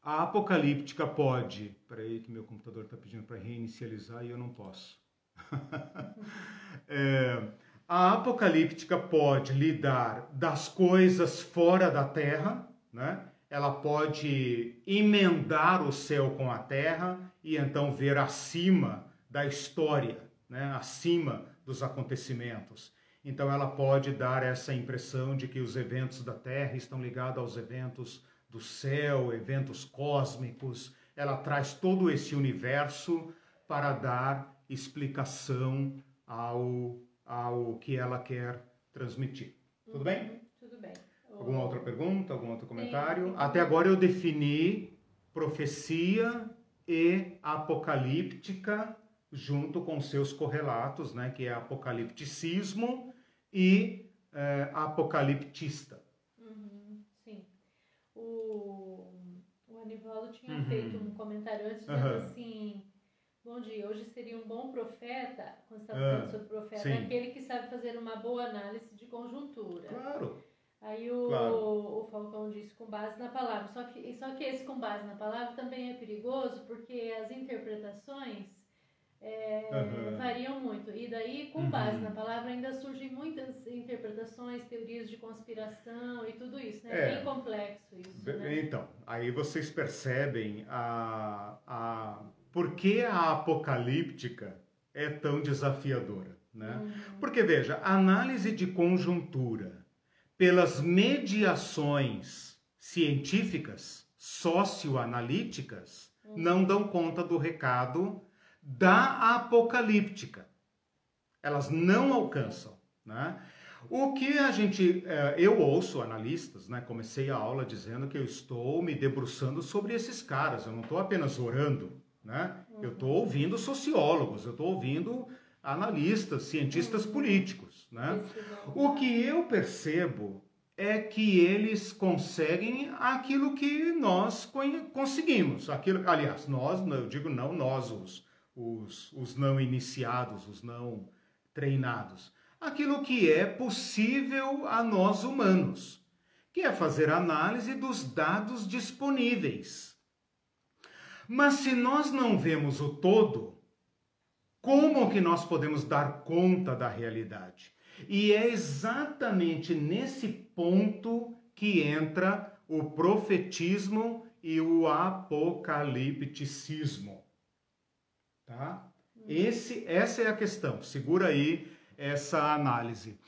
a apocalíptica pode. Peraí, que meu computador está pedindo para reinicializar e eu não posso. é, a apocalíptica pode lidar das coisas fora da terra, né? ela pode emendar o céu com a terra e então ver acima da história, né? acima dos acontecimentos. Então ela pode dar essa impressão de que os eventos da terra estão ligados aos eventos do céu, eventos cósmicos. Ela traz todo esse universo para dar explicação ao, ao que ela quer transmitir. Tudo bem? Uhum, tudo bem. Alguma outra pergunta, algum outro comentário? Até agora eu defini profecia e apocalíptica junto com seus correlatos, né, que é apocalipticismo e é, apocaliptista. Uhum, sim. O, o Anivaldo tinha uhum. feito um comentário antes dizendo uhum. assim, bom dia, hoje seria um bom profeta, quando você está falando ah, sobre profeta, sim. aquele que sabe fazer uma boa análise de conjuntura. Claro. Aí o, claro. o Falcão disse com base na palavra. Só que, só que esse com base na palavra também é perigoso porque as interpretações é, uhum. variam muito. E daí, com base uhum. na palavra, ainda surgem muitas interpretações, teorias de conspiração e tudo isso. Né? É bem complexo isso. Né? Então, aí vocês percebem a, a, por que a apocalíptica é tão desafiadora. Né? Uhum. Porque, veja, análise de conjuntura pelas mediações científicas, socioanalíticas, uhum. não dão conta do recado da apocalíptica. Elas não alcançam. Né? O que a gente, eh, eu ouço analistas, né? Comecei a aula dizendo que eu estou me debruçando sobre esses caras. Eu não estou apenas orando, né? Eu estou ouvindo sociólogos, eu estou ouvindo analistas, cientistas uhum. políticos. Né? O que eu percebo é que eles conseguem aquilo que nós conseguimos. Aquilo, aliás, nós, eu digo não nós, os, os, os não iniciados, os não treinados. Aquilo que é possível a nós humanos, que é fazer análise dos dados disponíveis. Mas se nós não vemos o todo, como que nós podemos dar conta da realidade? E é exatamente nesse ponto que entra o profetismo e o apocalipticismo. Tá? Esse, essa é a questão. Segura aí essa análise.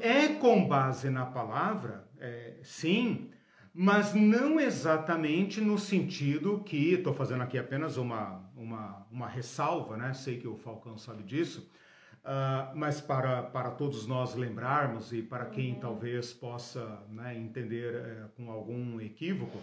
É com base na palavra, é, sim, mas não exatamente no sentido que estou fazendo aqui apenas uma, uma, uma ressalva, né? Sei que o Falcão sabe disso, uh, mas para, para todos nós lembrarmos e para quem uhum. talvez possa né, entender uh, com algum equívoco,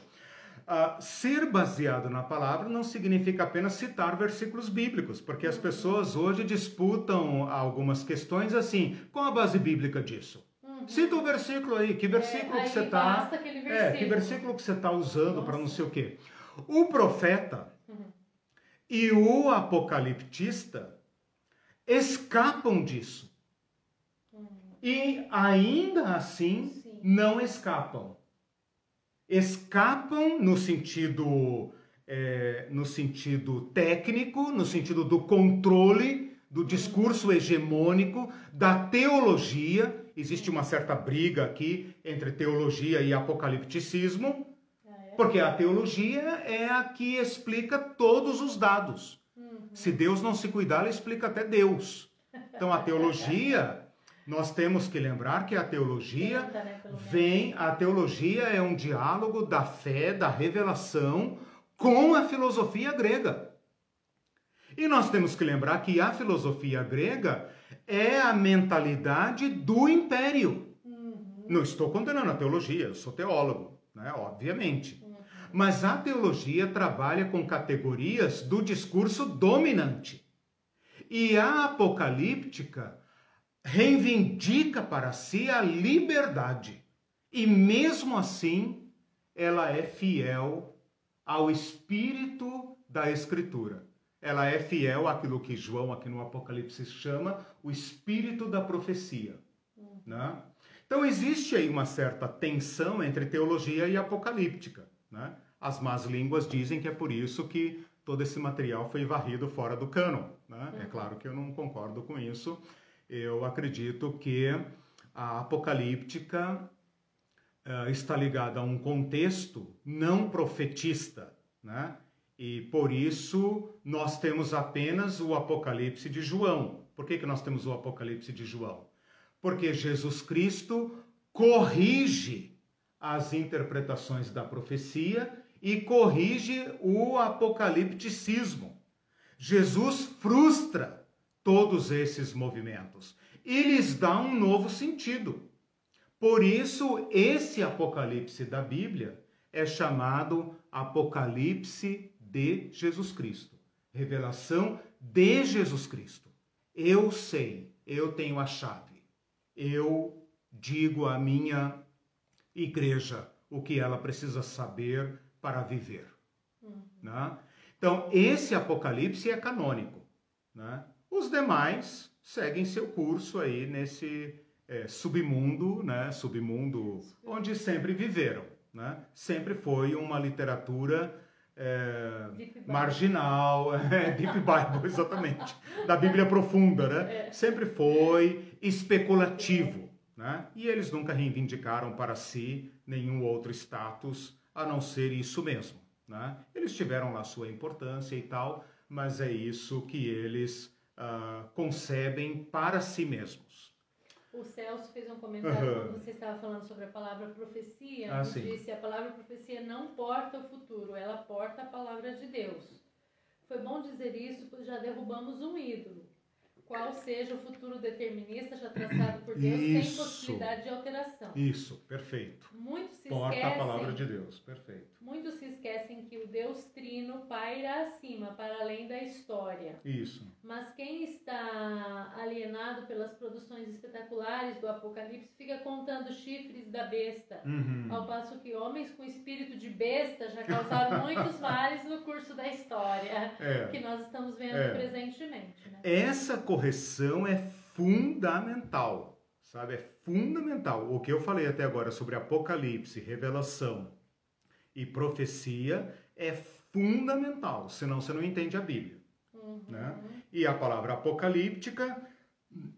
uh, ser baseado na palavra não significa apenas citar versículos bíblicos, porque as pessoas hoje disputam algumas questões assim: qual a base bíblica disso? Uhum. Cita o versículo aí, que versículo é, que você está. É, que versículo que você está usando para não sei o quê. O profeta uhum. e o apocaliptista escapam disso. Uhum. E ainda assim Sim. não escapam. Escapam no sentido, é, no sentido técnico, no sentido do controle do discurso hegemônico, da teologia. Existe uma certa briga aqui entre teologia e apocalipticismo, ah, é? porque a teologia é a que explica todos os dados. Uhum. Se Deus não se cuidar, ela explica até Deus. Então a teologia, nós temos que lembrar que a teologia né, vem, a teologia é um diálogo da fé, da revelação com a filosofia grega. E nós temos que lembrar que a filosofia grega é a mentalidade do império. Uhum. Não estou condenando a teologia, eu sou teólogo, né? obviamente. Uhum. Mas a teologia trabalha com categorias do discurso dominante. E a apocalíptica reivindica para si a liberdade. E mesmo assim, ela é fiel ao espírito da Escritura ela é fiel àquilo que João aqui no Apocalipse chama o espírito da profecia. Uhum. Né? Então existe aí uma certa tensão entre teologia e apocalíptica. Né? As más línguas dizem que é por isso que todo esse material foi varrido fora do cânon. Né? É claro que eu não concordo com isso. Eu acredito que a apocalíptica uh, está ligada a um contexto não profetista, né? E por isso nós temos apenas o Apocalipse de João. Por que, que nós temos o Apocalipse de João? Porque Jesus Cristo corrige as interpretações da profecia e corrige o apocalipticismo. Jesus frustra todos esses movimentos e lhes dá um novo sentido. Por isso, esse Apocalipse da Bíblia é chamado Apocalipse de Jesus Cristo. Revelação de Jesus Cristo. Eu sei, eu tenho a chave. Eu digo à minha igreja o que ela precisa saber para viver. Uhum. Né? Então, esse Apocalipse é canônico. Né? Os demais seguem seu curso aí nesse é, submundo, né? submundo onde sempre viveram. Né? Sempre foi uma literatura é, marginal, é, Deep Bible, exatamente, da Bíblia profunda, né? É. Sempre foi especulativo, né? E eles nunca reivindicaram para si nenhum outro status a não ser isso mesmo, né? Eles tiveram lá sua importância e tal, mas é isso que eles uh, concebem para si mesmos. O Celso fez um comentário uhum. quando você estava falando sobre a palavra profecia. Ah, disse: a palavra profecia não porta o futuro, ela porta a palavra de Deus. Foi bom dizer isso, pois já derrubamos um ídolo qual seja o futuro determinista já traçado por Deus Isso. sem possibilidade de alteração. Isso, perfeito. Muitos se Porta esquecem, a palavra de Deus, perfeito. Muitos se esquecem que o Deus Trino paira acima, para além da história. Isso. Mas quem está alienado pelas produções espetaculares do Apocalipse fica contando chifres da besta, uhum. ao passo que homens com espírito de besta já causaram muitos males no curso da história, é. que nós estamos vendo é. presentemente. Né? Essa correção é fundamental, sabe? É fundamental. O que eu falei até agora sobre Apocalipse, revelação e profecia é fundamental, senão você não entende a Bíblia. Uhum. Né? E a palavra apocalíptica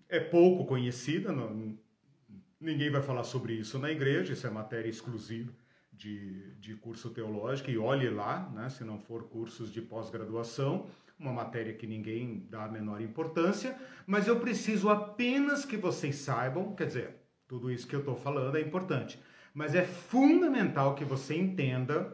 é pouco conhecida, não, ninguém vai falar sobre isso na igreja, isso é matéria exclusiva de, de curso teológico, e olhe lá, né, se não for cursos de pós-graduação, uma matéria que ninguém dá a menor importância, mas eu preciso apenas que vocês saibam, quer dizer, tudo isso que eu estou falando é importante, mas é fundamental que você entenda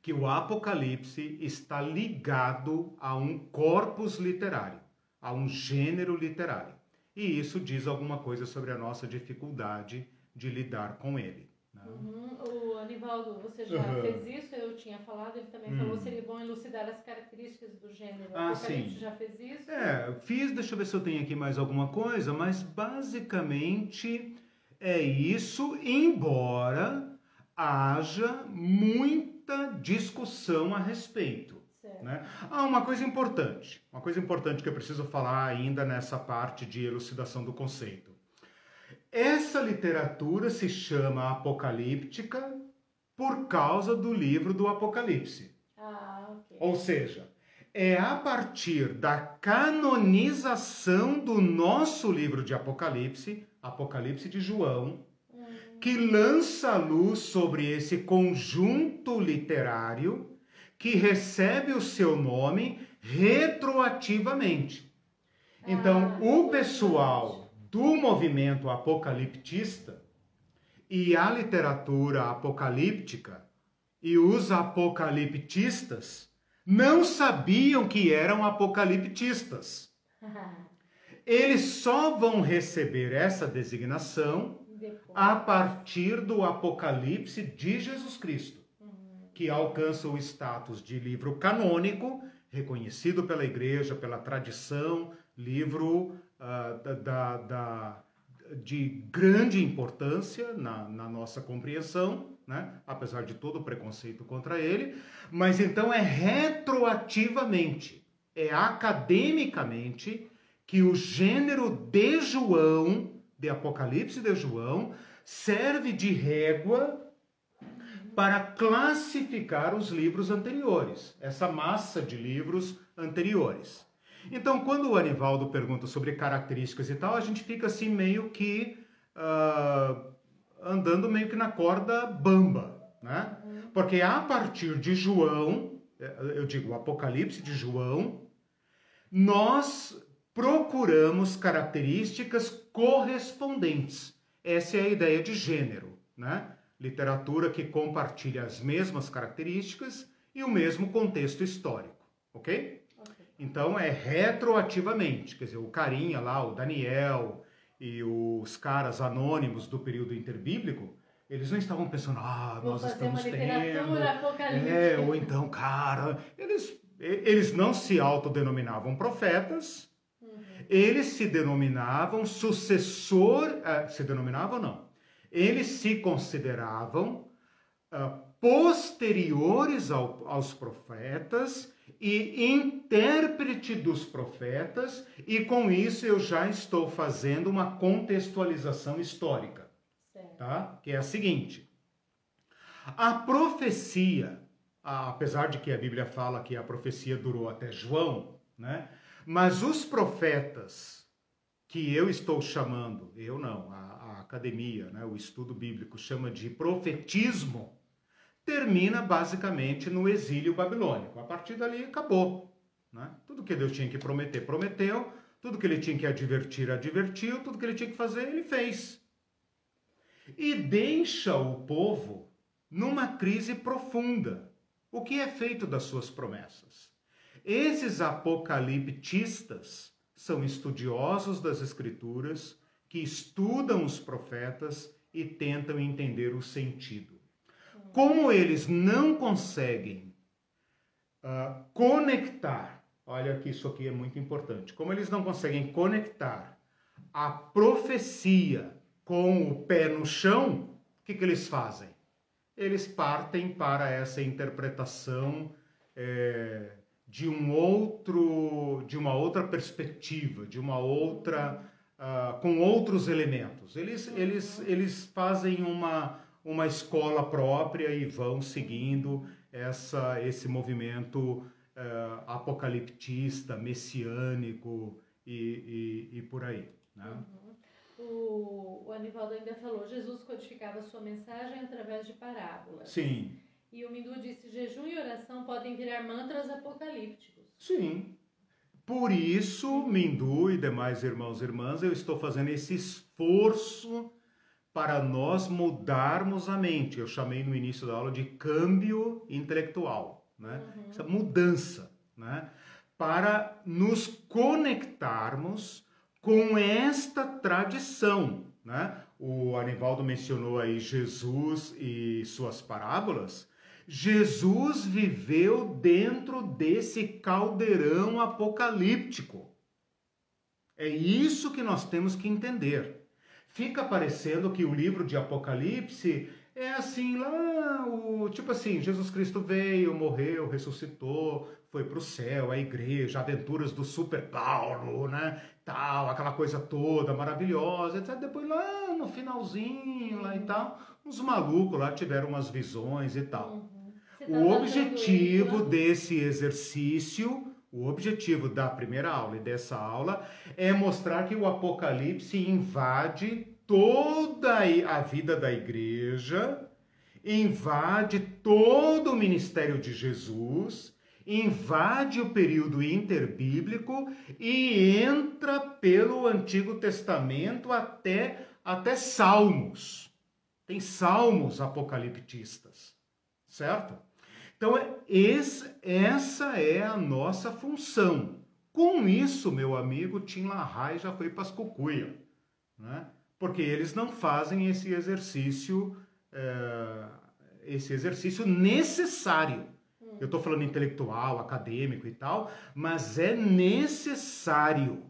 que o Apocalipse está ligado a um corpus literário, a um gênero literário. E isso diz alguma coisa sobre a nossa dificuldade de lidar com ele. Né? Uhum. O Anivaldo, você já uhum. fez isso? Eu tinha falado, ele também uhum. falou seria bom elucidar as características do gênero. Ah, sim. já fez isso? É, fiz, deixa eu ver se eu tenho aqui mais alguma coisa, mas basicamente é isso, embora haja muita discussão a respeito. Né? Ah, uma coisa importante, uma coisa importante que eu preciso falar ainda nessa parte de elucidação do conceito. Essa literatura se chama apocalíptica por causa do livro do Apocalipse. Ah, ok. Ou seja, é a partir da canonização do nosso livro de Apocalipse, Apocalipse de João, que lança luz sobre esse conjunto literário que recebe o seu nome retroativamente. Então, ah, o pessoal do movimento apocaliptista e a literatura apocalíptica e os apocaliptistas não sabiam que eram apocaliptistas. Eles só vão receber essa designação a partir do Apocalipse de Jesus Cristo, uhum. que alcança o status de livro canônico, reconhecido pela igreja, pela tradição, livro uh, da, da, de grande importância na, na nossa compreensão, né? apesar de todo o preconceito contra ele, mas então é retroativamente, é academicamente que o gênero de João, de Apocalipse de João, serve de régua para classificar os livros anteriores, essa massa de livros anteriores. Então, quando o Anivaldo pergunta sobre características e tal, a gente fica assim meio que uh, andando meio que na corda bamba, né? Porque a partir de João, eu digo o Apocalipse de João, nós procuramos características correspondentes. Essa é a ideia de gênero, né? Literatura que compartilha as mesmas características e o mesmo contexto histórico, ok? Então é retroativamente, quer dizer, o carinha lá, o Daniel e os caras anônimos do período interbíblico, eles não estavam pensando, ah, Vou nós estamos tendo. É, ou então, cara, eles, eles não se autodenominavam profetas. Eles se denominavam sucessor, uh, se denominavam não, eles se consideravam uh, posteriores ao, aos profetas e intérprete dos profetas, e com isso eu já estou fazendo uma contextualização histórica, certo. tá? Que é a seguinte: a profecia, apesar de que a Bíblia fala que a profecia durou até João, né? Mas os profetas que eu estou chamando, eu não, a, a academia, né, o estudo bíblico chama de profetismo, termina basicamente no exílio babilônico. A partir dali acabou. Né? Tudo que Deus tinha que prometer, prometeu. Tudo que ele tinha que advertir, advertiu. Tudo que ele tinha que fazer, ele fez. E deixa o povo numa crise profunda. O que é feito das suas promessas? Esses apocaliptistas são estudiosos das Escrituras que estudam os profetas e tentam entender o sentido como eles não conseguem uh, conectar, olha que isso aqui é muito importante, como eles não conseguem conectar a profecia com o pé no chão, o que, que eles fazem? Eles partem para essa interpretação é, de um outro, de uma outra perspectiva, de uma outra, uh, com outros elementos. Eles, eles, eles fazem uma uma escola própria e vão seguindo essa, esse movimento uh, apocaliptista, messiânico e, e, e por aí. Né? Uhum. O, o Anivaldo ainda falou, Jesus codificava sua mensagem através de parábolas. Sim. E o Mindu disse, jejum e oração podem virar mantras apocalípticos. Sim. Por isso, Mindu e demais irmãos e irmãs, eu estou fazendo esse esforço para nós mudarmos a mente. Eu chamei no início da aula de câmbio intelectual, né? Uhum. Essa mudança, né? Para nos conectarmos com esta tradição, né? O Anivaldo mencionou aí Jesus e suas parábolas. Jesus viveu dentro desse caldeirão apocalíptico. É isso que nós temos que entender fica parecendo que o livro de Apocalipse é assim lá, o tipo assim, Jesus Cristo veio, morreu, ressuscitou, foi para o céu, a igreja, aventuras do Super Paulo, né? Tal, aquela coisa toda maravilhosa, etc. Depois lá no finalzinho lá e tal, uns malucos lá tiveram umas visões e tal. Uhum. Tá o objetivo desse exercício o objetivo da primeira aula e dessa aula é mostrar que o Apocalipse invade toda a vida da igreja, invade todo o ministério de Jesus, invade o período interbíblico e entra pelo Antigo Testamento até, até Salmos. Tem salmos apocaliptistas, certo? Então, é, esse, essa é a nossa função. Com isso, meu amigo, Tim LaHaye já foi para as cucuia, né? porque eles não fazem esse exercício, é, esse exercício necessário. Hum. Eu estou falando intelectual, acadêmico e tal, mas é necessário,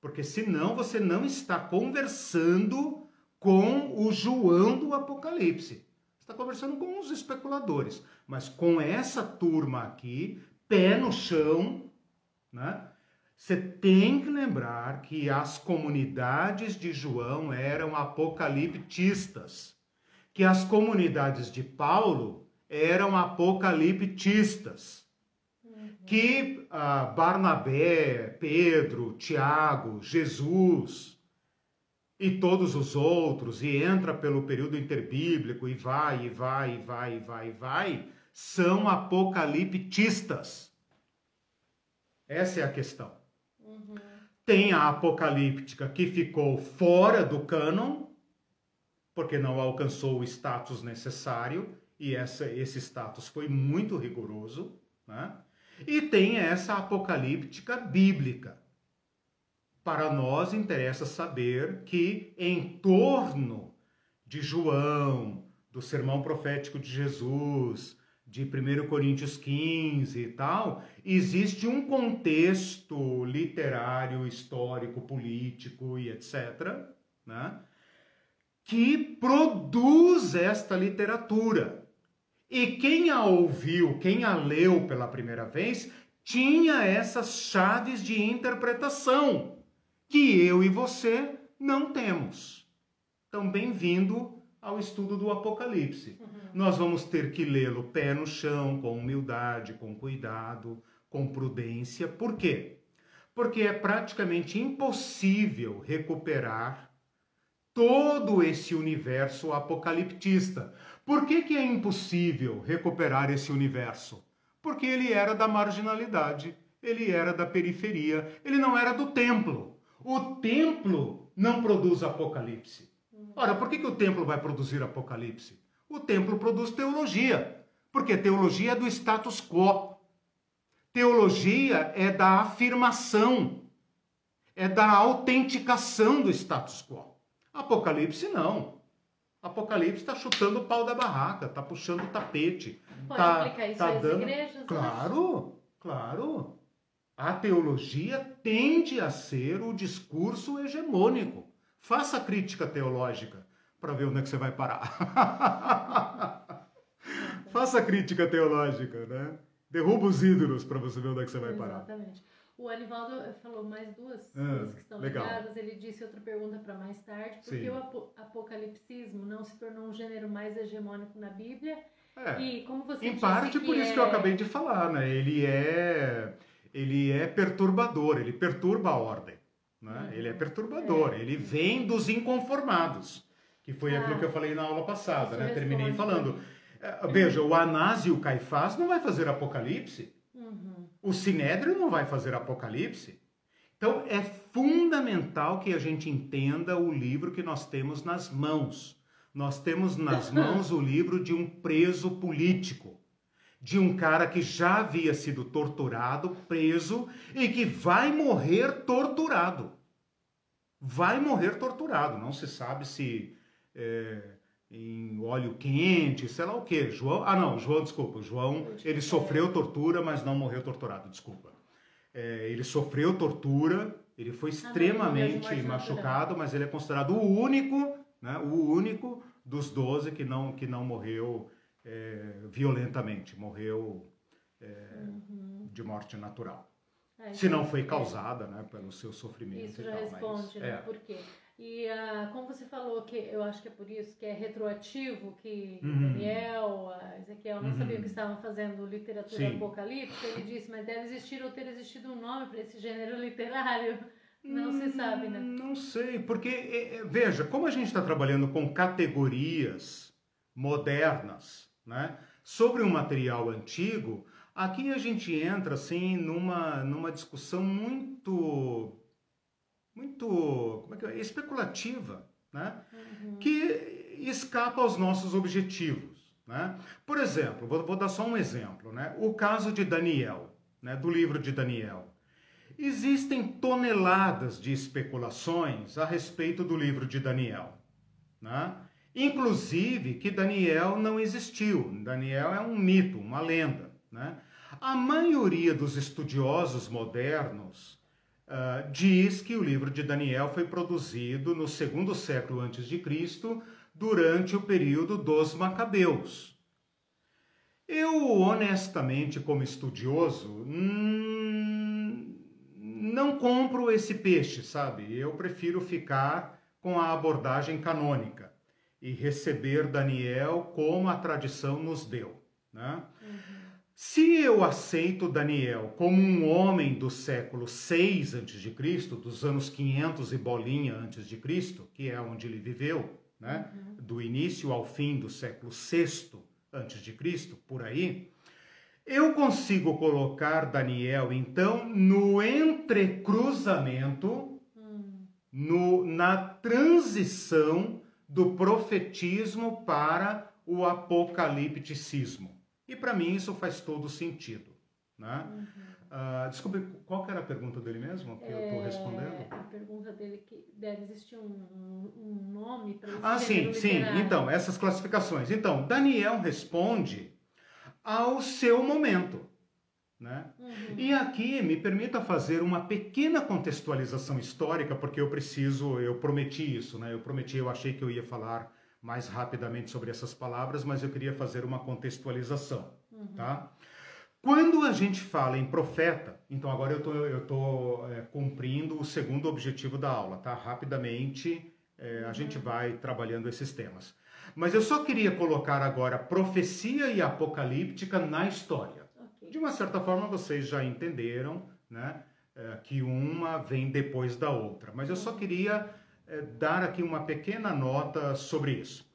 porque senão você não está conversando com o João do Apocalipse está conversando com os especuladores. Mas com essa turma aqui, pé no chão, né? Você tem que lembrar que as comunidades de João eram apocaliptistas, que as comunidades de Paulo eram apocaliptistas. Uhum. Que uh, Barnabé, Pedro, Tiago, Jesus e todos os outros, e entra pelo período interbíblico, e vai, e vai, e vai, e vai, e vai, são apocaliptistas. Essa é a questão. Uhum. Tem a apocalíptica que ficou fora do cânon, porque não alcançou o status necessário, e essa, esse status foi muito rigoroso. Né? E tem essa apocalíptica bíblica. Para nós interessa saber que em torno de João, do sermão profético de Jesus, de 1 Coríntios 15 e tal, existe um contexto literário, histórico, político e etc., né, que produz esta literatura. E quem a ouviu, quem a leu pela primeira vez, tinha essas chaves de interpretação que eu e você não temos. Então, bem-vindo ao estudo do Apocalipse. Uhum. Nós vamos ter que lê-lo pé no chão, com humildade, com cuidado, com prudência. Por quê? Porque é praticamente impossível recuperar todo esse universo apocaliptista. Por que, que é impossível recuperar esse universo? Porque ele era da marginalidade, ele era da periferia, ele não era do templo. O templo não produz apocalipse. Ora, por que, que o templo vai produzir Apocalipse? O templo produz teologia, porque teologia é do status quo. Teologia é da afirmação, é da autenticação do status quo. Apocalipse não. Apocalipse está chutando o pau da barraca, está puxando o tapete. Pode tá, aplicar isso tá às dando... igrejas? Claro, claro. A teologia tende a ser o discurso hegemônico. Faça crítica teológica para ver onde é que você vai parar. Faça crítica teológica, né? Derruba os ídolos para você ver onde é que você vai parar. Exatamente. O Anivaldo falou mais duas ah, coisas que estão legal. ligadas. Ele disse outra pergunta para mais tarde. Por que o apocalipsismo não se tornou um gênero mais hegemônico na Bíblia? É, e como você em parte por isso é... que eu é acabei de falar, né? Ele é, ele é perturbador, ele perturba a ordem. Né? Ele é perturbador, é. ele vem dos inconformados, que foi ah, aquilo que eu falei na aula passada, né? Terminei falando. É, veja, o Anás e o Caifás não vai fazer Apocalipse. Uhum. O Sinédrio não vai fazer Apocalipse. Então é fundamental que a gente entenda o livro que nós temos nas mãos. Nós temos nas mãos o livro de um preso político, de um cara que já havia sido torturado, preso e que vai morrer torturado vai morrer torturado. Não se sabe se é, em óleo quente, sei lá o que. João, ah não, João, desculpa, João, ele sofreu tortura, mas não morreu torturado, desculpa. É, ele sofreu tortura, ele foi ah, extremamente machucado, mas ele é considerado o único, né, o único dos doze que não, que não morreu é, violentamente, morreu é, uhum. de morte natural. É, se não foi causada, né, pelo seu sofrimento. Isso já tal, responde, mas, né? É. Por quê? E uh, como você falou que eu acho que é por isso que é retroativo, que uhum. Daniel, Ezequiel não uhum. sabiam que estavam fazendo literatura Sim. apocalíptica, ele disse, mas deve existir ou ter existido um nome para esse gênero literário. Não hum, se sabe, né? Não sei, porque, é, é, veja, como a gente está trabalhando com categorias modernas, né, sobre um material antigo, Aqui a gente entra assim numa, numa discussão muito muito como é que é? especulativa, né? Uhum. Que escapa aos nossos objetivos, né? Por exemplo, vou, vou, dar só um exemplo, né? O caso de Daniel, né? Do livro de Daniel. Existem toneladas de especulações a respeito do livro de Daniel, né? Inclusive que Daniel não existiu. Daniel é um mito, uma lenda. Né? A maioria dos estudiosos modernos uh, diz que o livro de Daniel foi produzido no segundo século antes de Cristo, durante o período dos Macabeus. Eu, honestamente, como estudioso, hum, não compro esse peixe, sabe? Eu prefiro ficar com a abordagem canônica e receber Daniel como a tradição nos deu. Né? Uhum. Se eu aceito Daniel como um homem do século 6 a.C., dos anos 500 e bolinha antes de Cristo, que é onde ele viveu, né? Uhum. do início ao fim do século 6 antes de Cristo, por aí, eu consigo colocar Daniel, então, no entrecruzamento, hum. no, na transição do profetismo para o apocalipticismo. E para mim isso faz todo sentido. Né? Uhum. Uh, desculpe, qual era a pergunta dele mesmo que é, eu estou respondendo? A pergunta dele que deve existir um, um nome para Ah, sim, sim. Então, essas classificações. Então, Daniel responde ao seu momento. Né? Uhum. E aqui me permita fazer uma pequena contextualização histórica, porque eu preciso, eu prometi isso, né? Eu prometi, eu achei que eu ia falar mais rapidamente sobre essas palavras, mas eu queria fazer uma contextualização, uhum. tá? Quando a gente fala em profeta, então agora eu tô, eu tô é, cumprindo o segundo objetivo da aula, tá? Rapidamente é, a uhum. gente vai trabalhando esses temas. Mas eu só queria colocar agora profecia e apocalíptica na história. De uma certa forma vocês já entenderam, né? É, que uma vem depois da outra. Mas eu só queria é, dar aqui uma pequena nota sobre isso.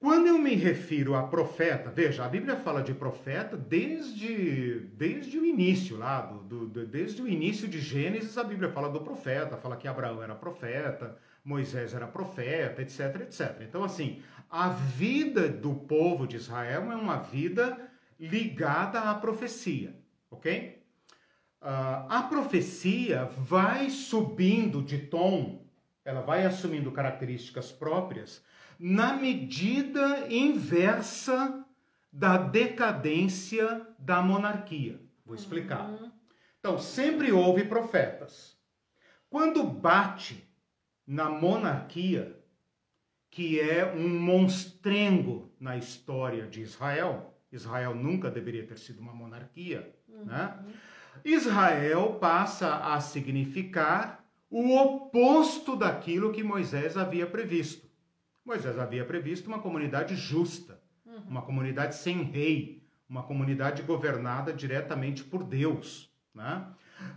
Quando eu me refiro a profeta, veja, a Bíblia fala de profeta desde, desde o início lá, do, do, desde o início de Gênesis, a Bíblia fala do profeta, fala que Abraão era profeta, Moisés era profeta, etc, etc. Então, assim, a vida do povo de Israel é uma vida ligada à profecia, ok? Uh, a profecia vai subindo de tom, ela vai assumindo características próprias na medida inversa da decadência da monarquia. Vou explicar. Uhum. Então, sempre houve profetas. Quando bate na monarquia, que é um monstrengo na história de Israel, Israel nunca deveria ter sido uma monarquia, uhum. né? Israel passa a significar o oposto daquilo que Moisés havia previsto. Moisés havia previsto uma comunidade justa, uhum. uma comunidade sem rei, uma comunidade governada diretamente por Deus. Né?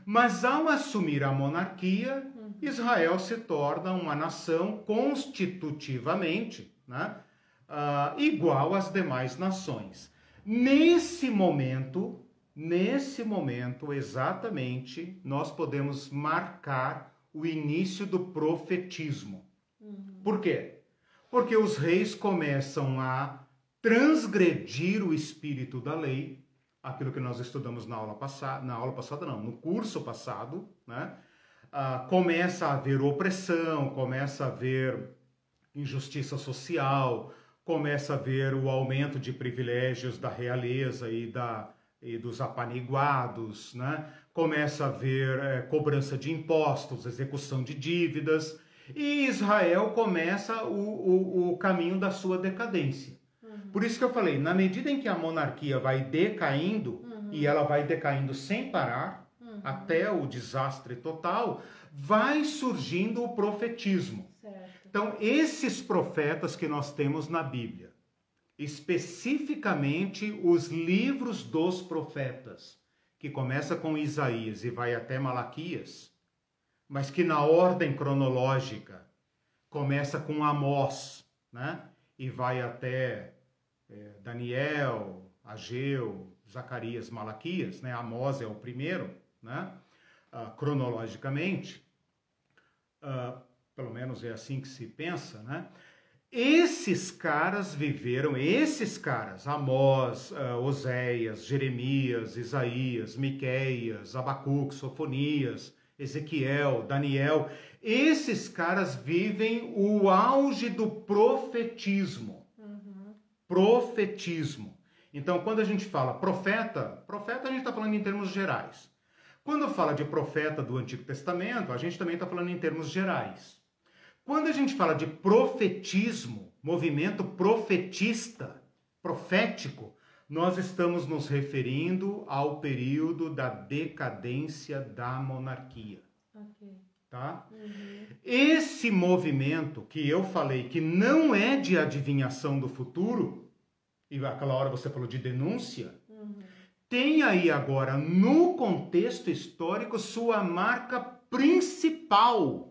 Mas ao assumir a monarquia, uhum. Israel se torna uma nação constitutivamente né? uh, igual às demais nações. Nesse momento, nesse momento exatamente, nós podemos marcar o início do profetismo. Uhum. Por quê? Porque os reis começam a transgredir o espírito da lei, aquilo que nós estudamos na aula passada, na aula passada não, no curso passado, né? Ah, começa a haver opressão, começa a haver injustiça social, começa a haver o aumento de privilégios da realeza e, da, e dos apaniguados, né? começa a haver é, cobrança de impostos, execução de dívidas, e Israel começa o, o, o caminho da sua decadência. Uhum. Por isso que eu falei, na medida em que a monarquia vai decaindo, uhum. e ela vai decaindo sem parar, uhum. até o desastre total, vai surgindo o profetismo. Então, esses profetas que nós temos na Bíblia, especificamente os livros dos profetas, que começa com Isaías e vai até Malaquias, mas que na ordem cronológica começa com Amós, né? E vai até é, Daniel, Ageu, Zacarias, Malaquias, né? Amós é o primeiro, né? Uh, cronologicamente, uh, pelo menos é assim que se pensa, né? Esses caras viveram, esses caras, Amós, uh, Oséias, Jeremias, Isaías, Miqueias, Abacuque, Sofonias, Ezequiel, Daniel, esses caras vivem o auge do profetismo. Uhum. Profetismo. Então, quando a gente fala profeta, profeta a gente está falando em termos gerais. Quando fala de profeta do Antigo Testamento, a gente também está falando em termos gerais. Quando a gente fala de profetismo, movimento profetista, profético, nós estamos nos referindo ao período da decadência da monarquia. Okay. Tá? Uhum. Esse movimento que eu falei que não é de adivinhação do futuro, e aquela hora você falou de denúncia, uhum. tem aí agora, no contexto histórico, sua marca principal.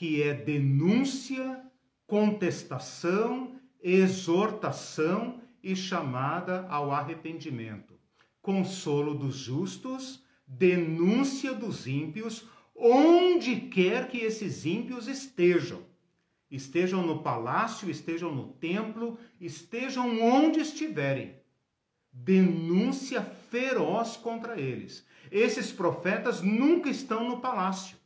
Que é denúncia, contestação, exortação e chamada ao arrependimento. Consolo dos justos, denúncia dos ímpios, onde quer que esses ímpios estejam. Estejam no palácio, estejam no templo, estejam onde estiverem. Denúncia feroz contra eles. Esses profetas nunca estão no palácio.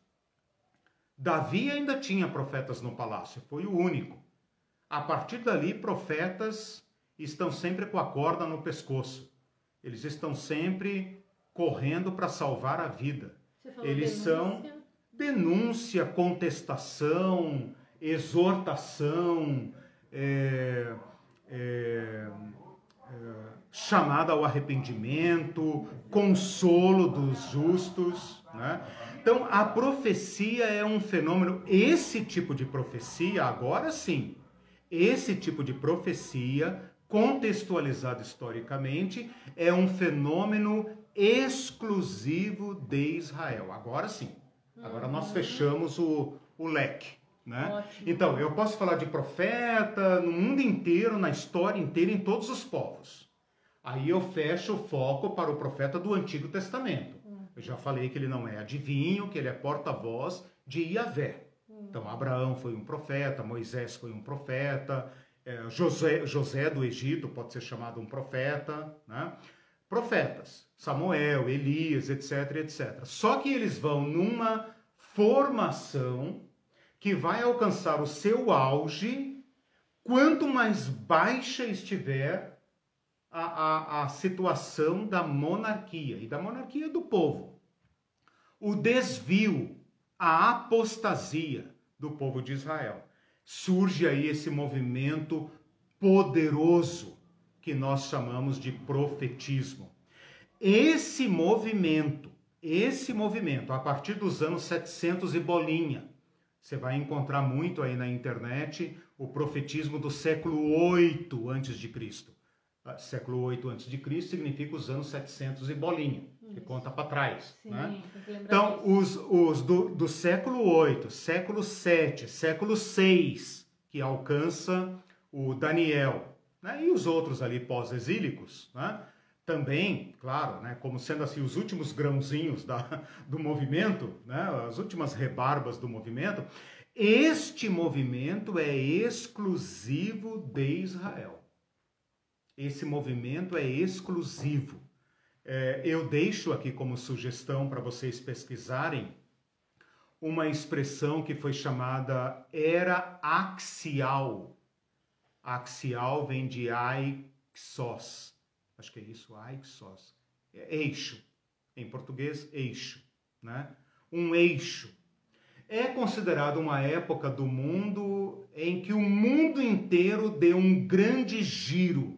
Davi ainda tinha profetas no palácio, foi o único. A partir dali, profetas estão sempre com a corda no pescoço. Eles estão sempre correndo para salvar a vida. Eles denúncia? são denúncia, contestação, exortação, é, é, é, chamada ao arrependimento, consolo dos justos. Né? Então, a profecia é um fenômeno, esse tipo de profecia, agora sim, esse tipo de profecia, contextualizado historicamente, é um fenômeno exclusivo de Israel. Agora sim. Agora nós uhum. fechamos o, o leque. Né? Então, eu posso falar de profeta no mundo inteiro, na história inteira, em todos os povos. Aí eu fecho o foco para o profeta do Antigo Testamento. Eu já falei que ele não é adivinho, que ele é porta-voz de Iavé. Uhum. Então, Abraão foi um profeta, Moisés foi um profeta, é, José, José do Egito pode ser chamado um profeta, né? profetas, Samuel, Elias, etc, etc. Só que eles vão numa formação que vai alcançar o seu auge quanto mais baixa estiver a, a, a situação da monarquia e da monarquia do povo. O desvio, a apostasia do povo de Israel. Surge aí esse movimento poderoso que nós chamamos de profetismo. Esse movimento, esse movimento, a partir dos anos 700 e bolinha, você vai encontrar muito aí na internet o profetismo do século 8 antes de Cristo. Século 8 antes de Cristo significa os anos 700 e bolinha, que conta para trás. Sim, né? Então, os, os do, do século 8, século 7, século 6, que alcança o Daniel, né? e os outros ali pós-exílicos, né? também, claro, né, como sendo assim os últimos grãozinhos da, do movimento, né, as últimas rebarbas do movimento, este movimento é exclusivo de Israel. Esse movimento é exclusivo. É, eu deixo aqui como sugestão para vocês pesquisarem uma expressão que foi chamada era axial. Axial vem de aixos acho que é isso, aixos, é eixo, em português, eixo, né? Um eixo. É considerado uma época do mundo em que o mundo inteiro deu um grande giro.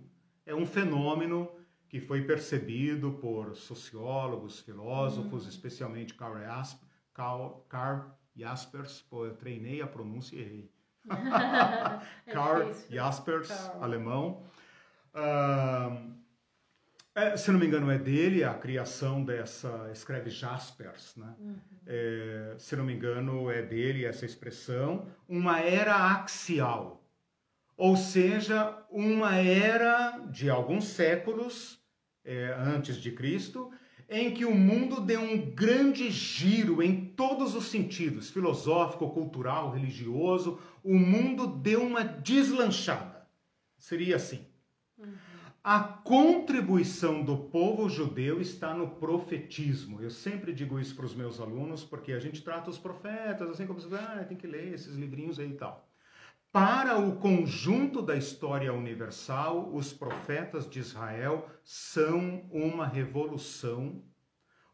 É um fenômeno que foi percebido por sociólogos, filósofos, hum. especialmente Karl, Jasp Karl, Karl Jaspers, pô, eu treinei a pronúncia e errei. é Karl Jaspers, alemão. Uh, é, se não me engano, é dele a criação dessa. Escreve Jaspers, né? Uhum. É, se não me engano, é dele essa expressão. Uma era axial. Ou seja, uma era de alguns séculos é, antes de Cristo, em que o mundo deu um grande giro em todos os sentidos filosófico, cultural, religioso. O mundo deu uma deslanchada. Seria assim. Uhum. A contribuição do povo judeu está no profetismo. Eu sempre digo isso para os meus alunos, porque a gente trata os profetas assim como se ah, tem que ler esses livrinhos aí e tal. Para o conjunto da história universal, os profetas de Israel são uma revolução,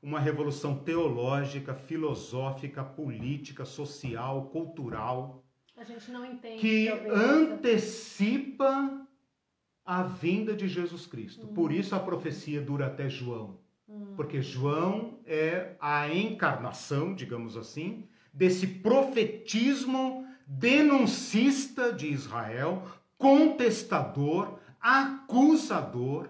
uma revolução teológica, filosófica, política, social, cultural, que antecipa a vinda de Jesus Cristo. Por uhum. isso a profecia dura até João. Uhum. Porque João é a encarnação, digamos assim, desse profetismo denuncista de Israel, contestador, acusador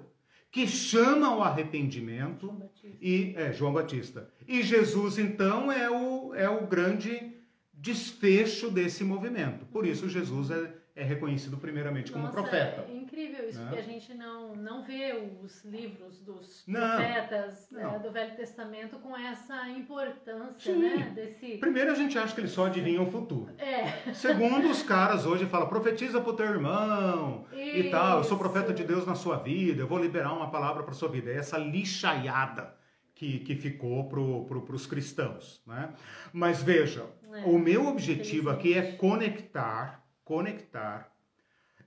que chama ao arrependimento e é João Batista. E Jesus então é o é o grande desfecho desse movimento. Por isso Jesus é é reconhecido primeiramente como Nossa, profeta. É incrível isso, né? porque a gente não, não vê os livros dos não, profetas não. É, do Velho Testamento com essa importância, Sim. né? Desse... Primeiro a gente acha que eles só adivinham o futuro. É. Segundo, os caras hoje falam, profetiza pro teu irmão isso. e tal, eu sou profeta de Deus na sua vida, eu vou liberar uma palavra para sua vida. É essa lixaiada que, que ficou para pro, os cristãos, né? Mas veja, é, o meu objetivo aqui é conectar conectar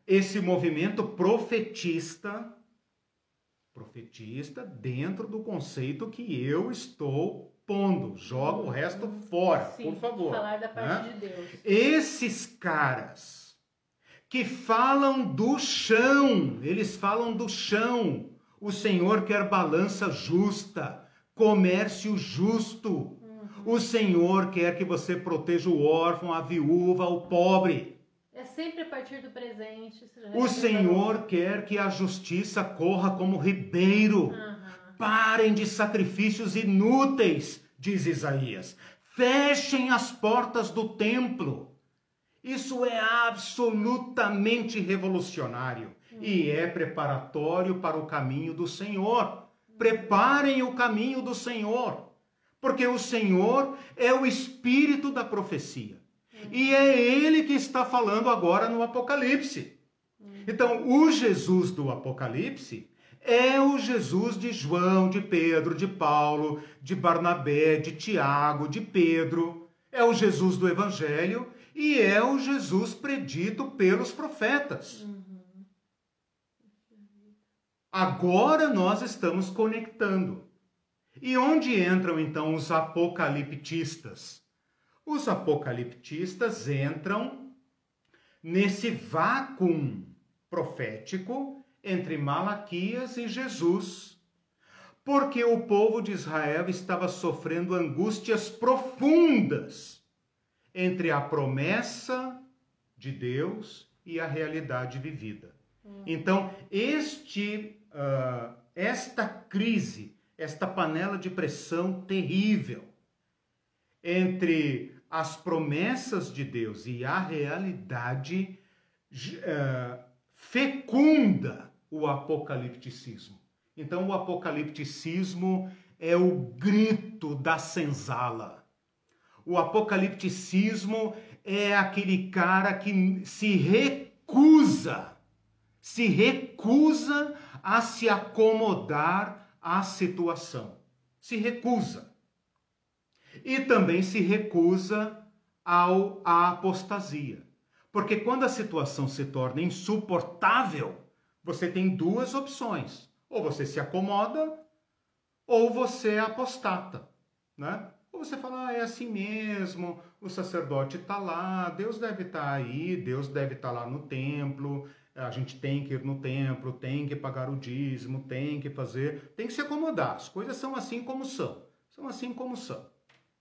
esse movimento profetista, profetista dentro do conceito que eu estou pondo. Joga o resto fora, Sim, por favor. Falar da parte né? de Deus. Esses caras que falam do chão, eles falam do chão. O Senhor quer balança justa, comércio justo. Uhum. O Senhor quer que você proteja o órfão, a viúva, o pobre. É sempre a partir do presente. O Senhor quer que a justiça corra como ribeiro. Uhum. Parem de sacrifícios inúteis, diz Isaías. Fechem as portas do templo. Isso é absolutamente revolucionário uhum. e é preparatório para o caminho do Senhor. Preparem o caminho do Senhor, porque o Senhor é o espírito da profecia. E é ele que está falando agora no Apocalipse. Então, o Jesus do Apocalipse é o Jesus de João, de Pedro, de Paulo, de Barnabé, de Tiago, de Pedro. É o Jesus do Evangelho e é o Jesus predito pelos profetas. Agora nós estamos conectando. E onde entram então os apocaliptistas? Os apocaliptistas entram nesse vácuo profético entre Malaquias e Jesus, porque o povo de Israel estava sofrendo angústias profundas entre a promessa de Deus e a realidade vivida. Hum. Então, este, uh, esta crise, esta panela de pressão terrível entre as promessas de Deus e a realidade uh, fecunda o apocalipticismo. Então, o apocalipticismo é o grito da senzala. O apocalipticismo é aquele cara que se recusa, se recusa a se acomodar à situação. Se recusa e também se recusa ao, à apostasia. Porque quando a situação se torna insuportável, você tem duas opções. Ou você se acomoda, ou você apostata. Né? Ou você fala, ah, é assim mesmo, o sacerdote está lá, Deus deve estar tá aí, Deus deve estar tá lá no templo, a gente tem que ir no templo, tem que pagar o dízimo, tem que fazer, tem que se acomodar. As coisas são assim como são. São assim como são.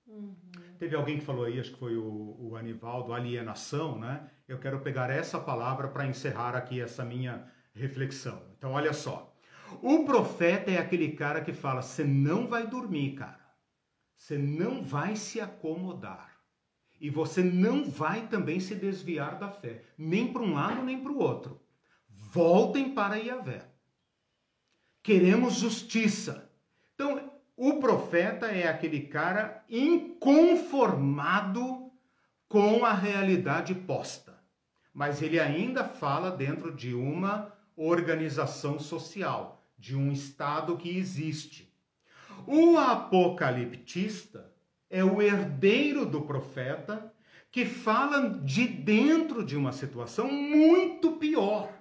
Uhum. Teve alguém que falou aí, acho que foi o, o Anivaldo, alienação, né? Eu quero pegar essa palavra para encerrar aqui essa minha reflexão. Então, olha só. O profeta é aquele cara que fala: você não vai dormir, cara. Você não vai se acomodar. E você não vai também se desviar da fé, nem para um lado nem para o outro. Voltem para Yahvé. Queremos justiça. O profeta é aquele cara inconformado com a realidade posta, mas ele ainda fala dentro de uma organização social, de um estado que existe. O apocaliptista é o herdeiro do profeta que fala de dentro de uma situação muito pior.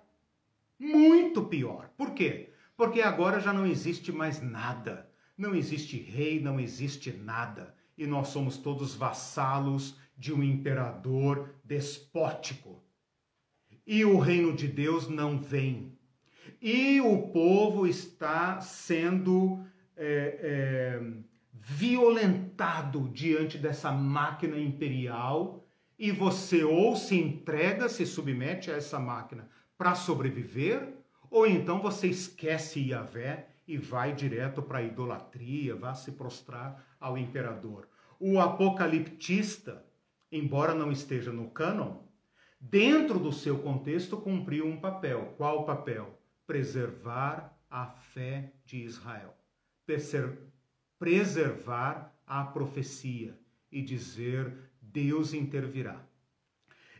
Muito pior. Por quê? Porque agora já não existe mais nada não existe rei, não existe nada, e nós somos todos vassalos de um imperador despótico. E o reino de Deus não vem. E o povo está sendo é, é, violentado diante dessa máquina imperial, e você ou se entrega, se submete a essa máquina para sobreviver, ou então você esquece Yahvé e vai direto para a idolatria, vai se prostrar ao imperador. O apocaliptista, embora não esteja no cânon, dentro do seu contexto cumpriu um papel. Qual papel? Preservar a fé de Israel. Preservar a profecia e dizer Deus intervirá.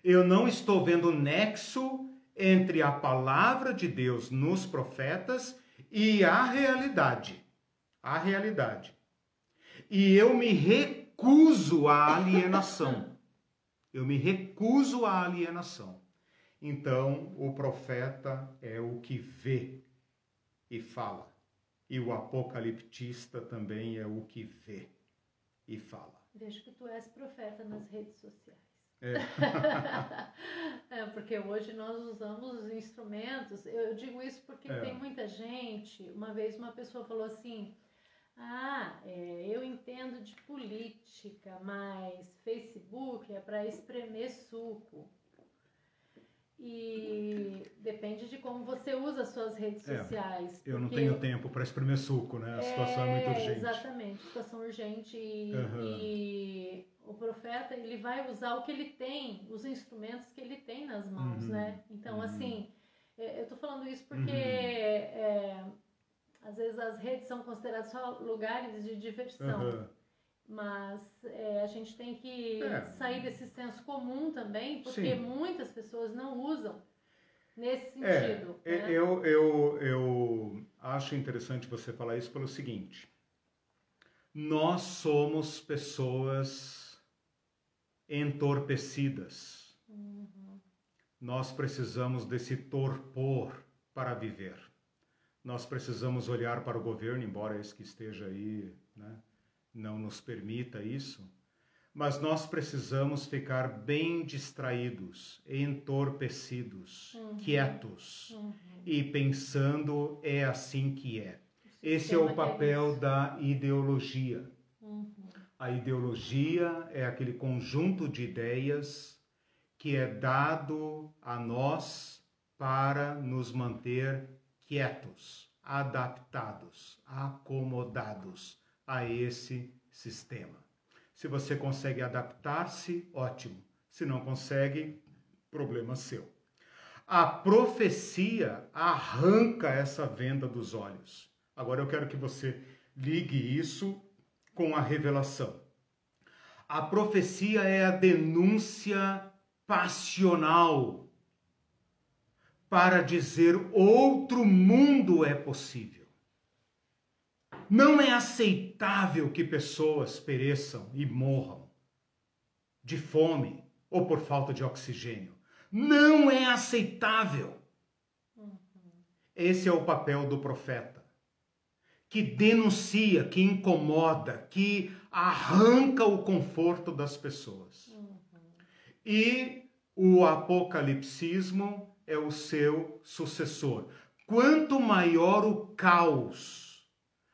Eu não estou vendo nexo entre a palavra de Deus nos profetas e a realidade. A realidade. E eu me recuso à alienação. Eu me recuso à alienação. Então, o profeta é o que vê e fala. E o apocaliptista também é o que vê e fala. Vejo que tu és profeta nas redes sociais. É. é. porque hoje nós usamos instrumentos. Eu digo isso porque é. tem muita gente. Uma vez uma pessoa falou assim: Ah, é, eu entendo de política, mas Facebook é para espremer suco. E depende de como você usa as suas redes é, sociais. Eu não tenho tempo para espremer suco, né? A situação é, é, muito urgente. Exatamente, situação urgente e, uhum. e, o profeta ele vai usar o que ele tem, os instrumentos que ele tem nas mãos, uhum. né? Então, uhum. assim, é, eu estou falando isso porque uhum. é, às vezes as redes são consideradas só lugares de diversão. Mas é, a gente tem que é. sair desse senso comum também, porque Sim. muitas pessoas não usam nesse é, sentido. É, né? eu, eu, eu acho interessante você falar isso pelo seguinte: nós somos pessoas entorpecidas. Uhum. Nós precisamos desse torpor para viver. Nós precisamos olhar para o governo, embora esse que esteja aí, né? não nos permita isso, mas nós precisamos ficar bem distraídos, entorpecidos, uhum. quietos uhum. e pensando é assim que é. Esse é o papel da ideologia. Uhum. A ideologia é aquele conjunto de ideias que é dado a nós para nos manter quietos, adaptados, acomodados a esse sistema. Se você consegue adaptar-se, ótimo. Se não consegue, problema seu. A profecia arranca essa venda dos olhos. Agora eu quero que você ligue isso com a revelação. A profecia é a denúncia passional para dizer outro mundo é possível. Não é aceitável que pessoas pereçam e morram de fome ou por falta de oxigênio. Não é aceitável. Esse é o papel do profeta, que denuncia, que incomoda, que arranca o conforto das pessoas. E o apocalipsismo é o seu sucessor. Quanto maior o caos,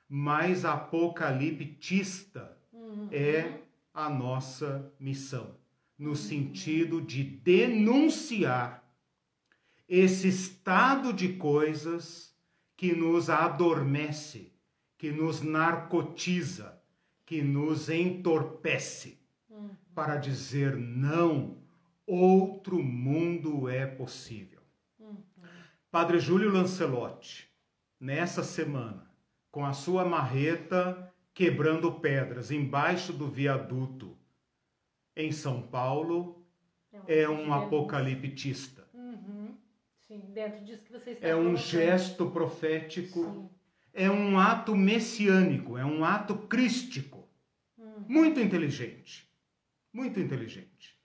mais apocaliptista uhum. é a nossa missão, no uhum. sentido de denunciar esse estado de coisas que nos adormece, que nos narcotiza, que nos entorpece, uhum. para dizer não, outro mundo é possível. Uhum. Padre Júlio Lancelotti, nessa semana, com a sua marreta quebrando pedras embaixo do viaduto em São Paulo é um, é apocaliptista. Uhum. Sim, dentro disso que É um gesto profético, Sim. É um ato messiânico, é um ato crístico. Uhum. Muito inteligente. Muito inteligente.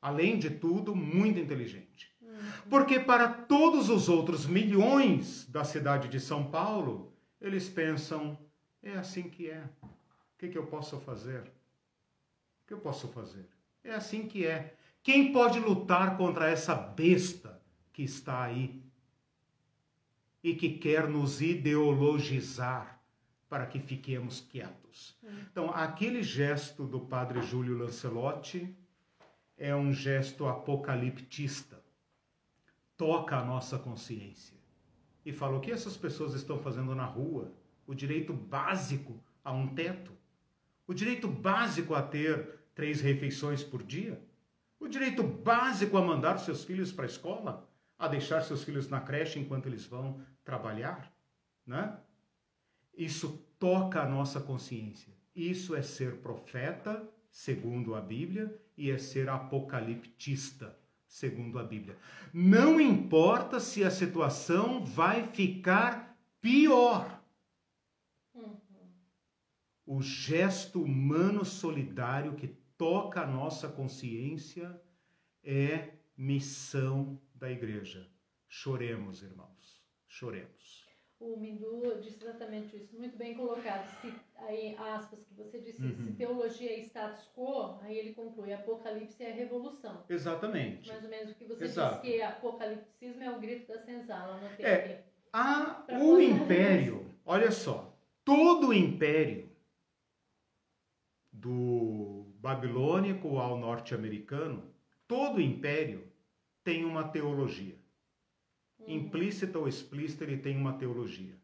Além de tudo, muito inteligente. Uhum. Porque para todos os outros milhões da cidade de São Paulo, eles pensam: é assim que é. O que, que eu posso fazer? O que eu posso fazer? É assim que é. Quem pode lutar contra essa besta que está aí e que quer nos ideologizar para que fiquemos quietos? Então, aquele gesto do padre Júlio Lancelotti é um gesto apocaliptista. Toca a nossa consciência e fala: o que essas pessoas estão fazendo na rua? O direito básico a um teto? O direito básico a ter três refeições por dia? O direito básico a mandar seus filhos para a escola? A deixar seus filhos na creche enquanto eles vão trabalhar? Né? Isso toca a nossa consciência. Isso é ser profeta, segundo a Bíblia, e é ser apocaliptista, segundo a Bíblia. Não importa se a situação vai ficar pior. Uhum. O gesto humano solidário que toca a nossa consciência é missão da igreja. Choremos, irmãos, choremos o Mindu disse exatamente isso, muito bem colocado. Se, aí, aspas, que você disse, uhum. se teologia é status quo, aí ele conclui, Apocalipse é revolução. Exatamente. Mais ou menos o que você Exato. disse que apocalipsismo é o grito da senzala. É, a, o império, olha só, todo o império do babilônico ao norte-americano, todo o império tem uma teologia. Uhum. Implícita ou explícita, ele tem uma teologia.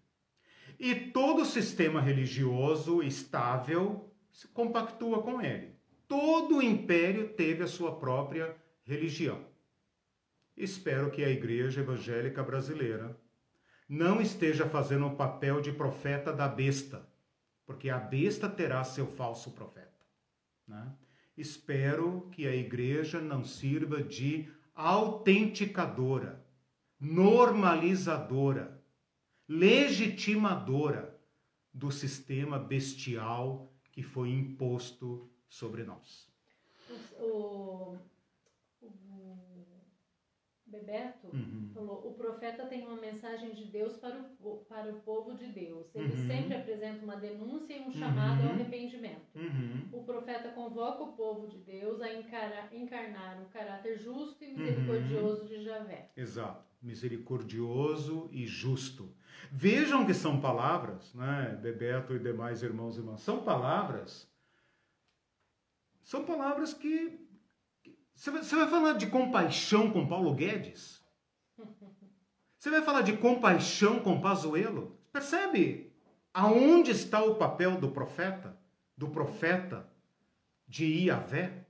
E todo sistema religioso estável se compactua com ele. Todo o império teve a sua própria religião. Espero que a Igreja Evangélica Brasileira não esteja fazendo o papel de profeta da besta, porque a besta terá seu falso profeta. Né? Espero que a Igreja não sirva de autenticadora normalizadora, legitimadora do sistema bestial que foi imposto sobre nós. O, Bebeto uhum. falou: o profeta tem uma mensagem de Deus para o, para o povo de Deus. Ele uhum. sempre apresenta uma denúncia e um chamado uhum. ao arrependimento. Uhum. O profeta convoca o povo de Deus a encarar, encarnar o caráter justo e misericordioso de Javé. Exato. Misericordioso e justo. Vejam que são palavras, né? Bebeto e demais irmãos e irmãs, são palavras. São palavras que você vai falar de compaixão com Paulo Guedes? Você vai falar de compaixão com Pazuello? Percebe aonde está o papel do profeta? Do profeta de Iavé?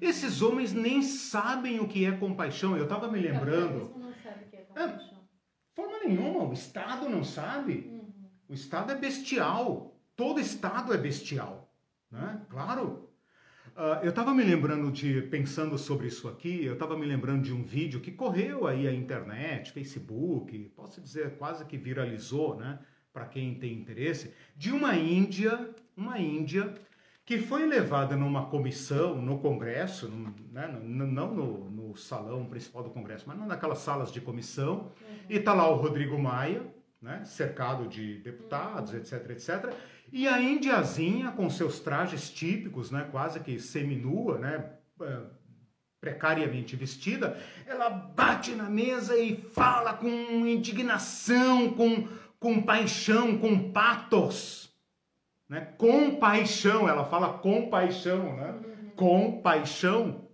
Esses homens nem sabem o que é compaixão. Eu estava me lembrando. Não sabe o que é compaixão. É, forma nenhuma, o Estado não sabe. Uhum. O Estado é bestial. Todo Estado é bestial. Né? Claro. Uh, eu estava me lembrando de, pensando sobre isso aqui, eu estava me lembrando de um vídeo que correu aí a internet, Facebook, posso dizer quase que viralizou, né? Para quem tem interesse, de uma Índia, uma Índia que foi levada numa comissão no Congresso, né, não no, no, salão principal do Congresso, mas naquelas salas de comissão, uhum. e está lá o Rodrigo Maia, né, cercado de deputados, uhum. etc, etc, e a indiazinha, com seus trajes típicos, né, quase que seminua, né, é, precariamente vestida, ela bate na mesa e fala com indignação, com, com paixão, com patos. Né? Com paixão, ela fala com paixão, né? Com paixão.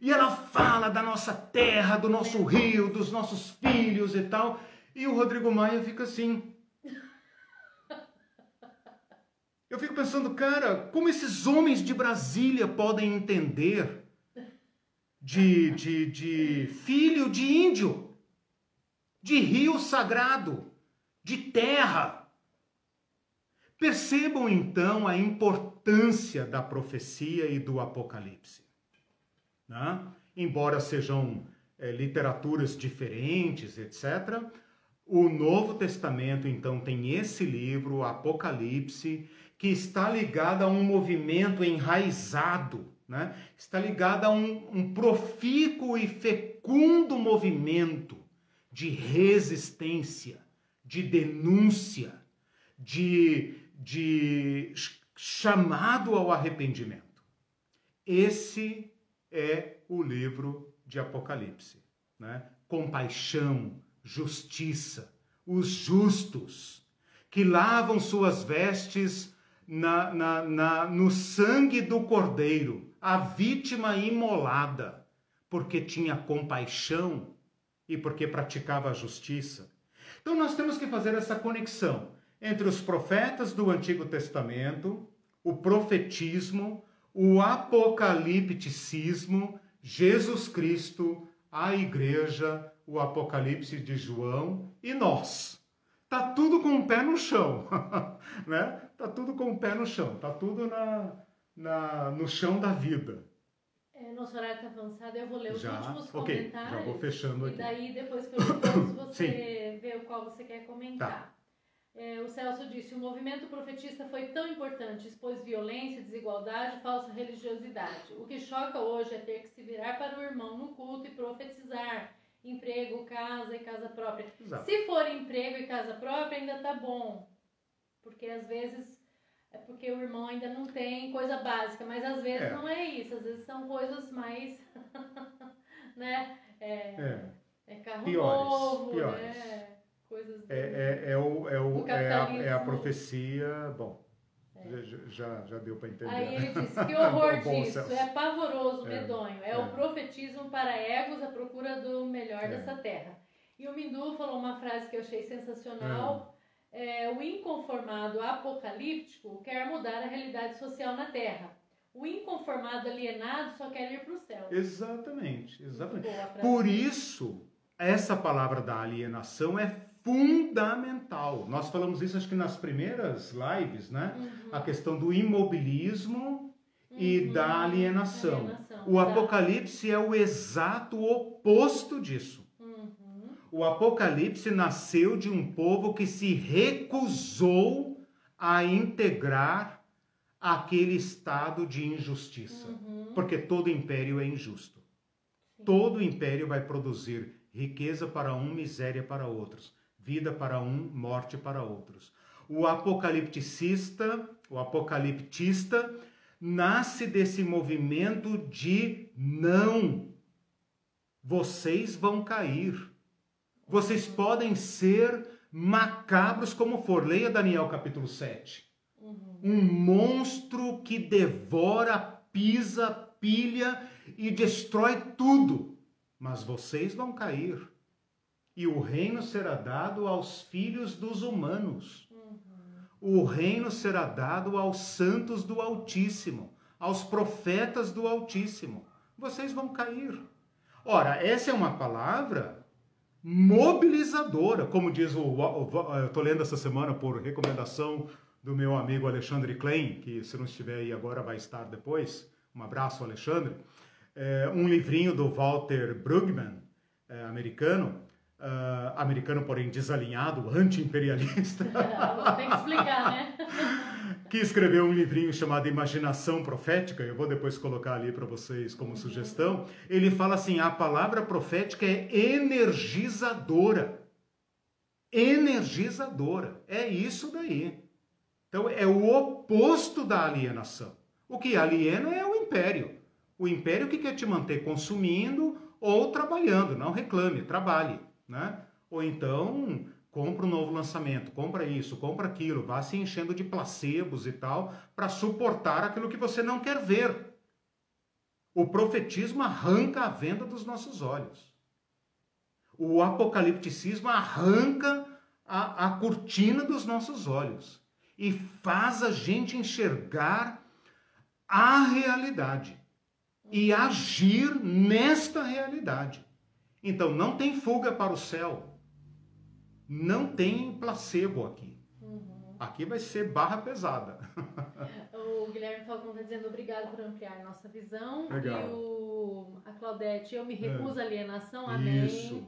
E ela fala da nossa terra, do nosso rio, dos nossos filhos e tal. E o Rodrigo Maia fica assim, Eu fico pensando, cara, como esses homens de Brasília podem entender de, de, de filho de índio, de rio sagrado, de terra. Percebam então a importância da profecia e do Apocalipse. Né? Embora sejam é, literaturas diferentes, etc., o Novo Testamento então tem esse livro, Apocalipse, que está ligada a um movimento enraizado, né? está ligada a um, um profícuo e fecundo movimento de resistência, de denúncia, de, de chamado ao arrependimento. Esse é o livro de Apocalipse. Né? Compaixão, justiça, os justos, que lavam suas vestes na, na, na, no sangue do cordeiro, a vítima imolada, porque tinha compaixão e porque praticava a justiça. Então nós temos que fazer essa conexão entre os profetas do Antigo Testamento, o profetismo, o apocalipticismo, Jesus Cristo, a igreja, o Apocalipse de João e nós. Tá tudo com o pé no chão, né? Tá tudo com o pé no chão, tá tudo na, na, no chão da vida. É, nosso horário está avançado, eu vou ler os já? últimos okay, comentários. Já vou fechando aqui. E daí, depois que eu todos, você vê o qual você quer comentar. Tá. É, o Celso disse: o movimento profetista foi tão importante, expôs violência, desigualdade, falsa religiosidade. O que choca hoje é ter que se virar para o irmão no culto e profetizar. Emprego, casa e casa própria. Exato. Se for emprego e casa própria, ainda tá bom. Porque às vezes é porque o irmão ainda não tem coisa básica, mas às vezes é. não é isso, às vezes são coisas mais. né? É, é. é carro piores, novo, piores. né? coisas. É, é, é, o, é, o, é, a, é a profecia. Bom, é. já, já deu para entender. Aí ele disse: que horror disso, é pavoroso, é, medonho. É, o é. profetismo para egos à procura do melhor dessa terra. E o Mindu falou uma frase que eu achei sensacional. É, o inconformado apocalíptico quer mudar a realidade social na Terra. O inconformado alienado só quer ir para o céu. Exatamente, exatamente. Por isso, essa palavra da alienação é fundamental. Nós falamos isso acho que nas primeiras lives, né? Uhum. A questão do imobilismo uhum. e da alienação. alienação. O Apocalipse é o exato oposto disso. O Apocalipse nasceu de um povo que se recusou a integrar aquele estado de injustiça. Uhum. Porque todo império é injusto. Sim. Todo império vai produzir riqueza para um, miséria para outros vida para um, morte para outros. O apocalipticista, o apocaliptista, nasce desse movimento de não. Vocês vão cair. Vocês podem ser macabros como for. Leia Daniel capítulo 7. Uhum. Um monstro que devora, pisa, pilha e destrói tudo. Mas vocês vão cair e o reino será dado aos filhos dos humanos. Uhum. O reino será dado aos santos do Altíssimo, aos profetas do Altíssimo. Vocês vão cair. Ora, essa é uma palavra mobilizadora, como diz o. Eu estou lendo essa semana por recomendação do meu amigo Alexandre Klein, que se não estiver aí agora vai estar depois. Um abraço, Alexandre. É, um livrinho do Walter Brueggemann, é, americano, uh, americano, porém desalinhado, anti-imperialista. Tem que explicar, né? que escreveu um livrinho chamado Imaginação Profética, eu vou depois colocar ali para vocês como sugestão. Ele fala assim: a palavra profética é energizadora. Energizadora. É isso daí. Então é o oposto da alienação. O que aliena é o império. O império que quer te manter consumindo ou trabalhando. Não reclame, trabalhe né? Ou então compra um novo lançamento, compra isso, compra aquilo, vá se enchendo de placebos e tal para suportar aquilo que você não quer ver. O profetismo arranca a venda dos nossos olhos. O apocalipticismo arranca a, a cortina dos nossos olhos e faz a gente enxergar a realidade e agir nesta realidade. Então não tem fuga para o céu. Não tem placebo aqui. Uhum. Aqui vai ser barra pesada. o Guilherme Falcão está dizendo obrigado por ampliar nossa visão. Legal. E o, a Claudete, eu me recuso à alienação, amém. Isso.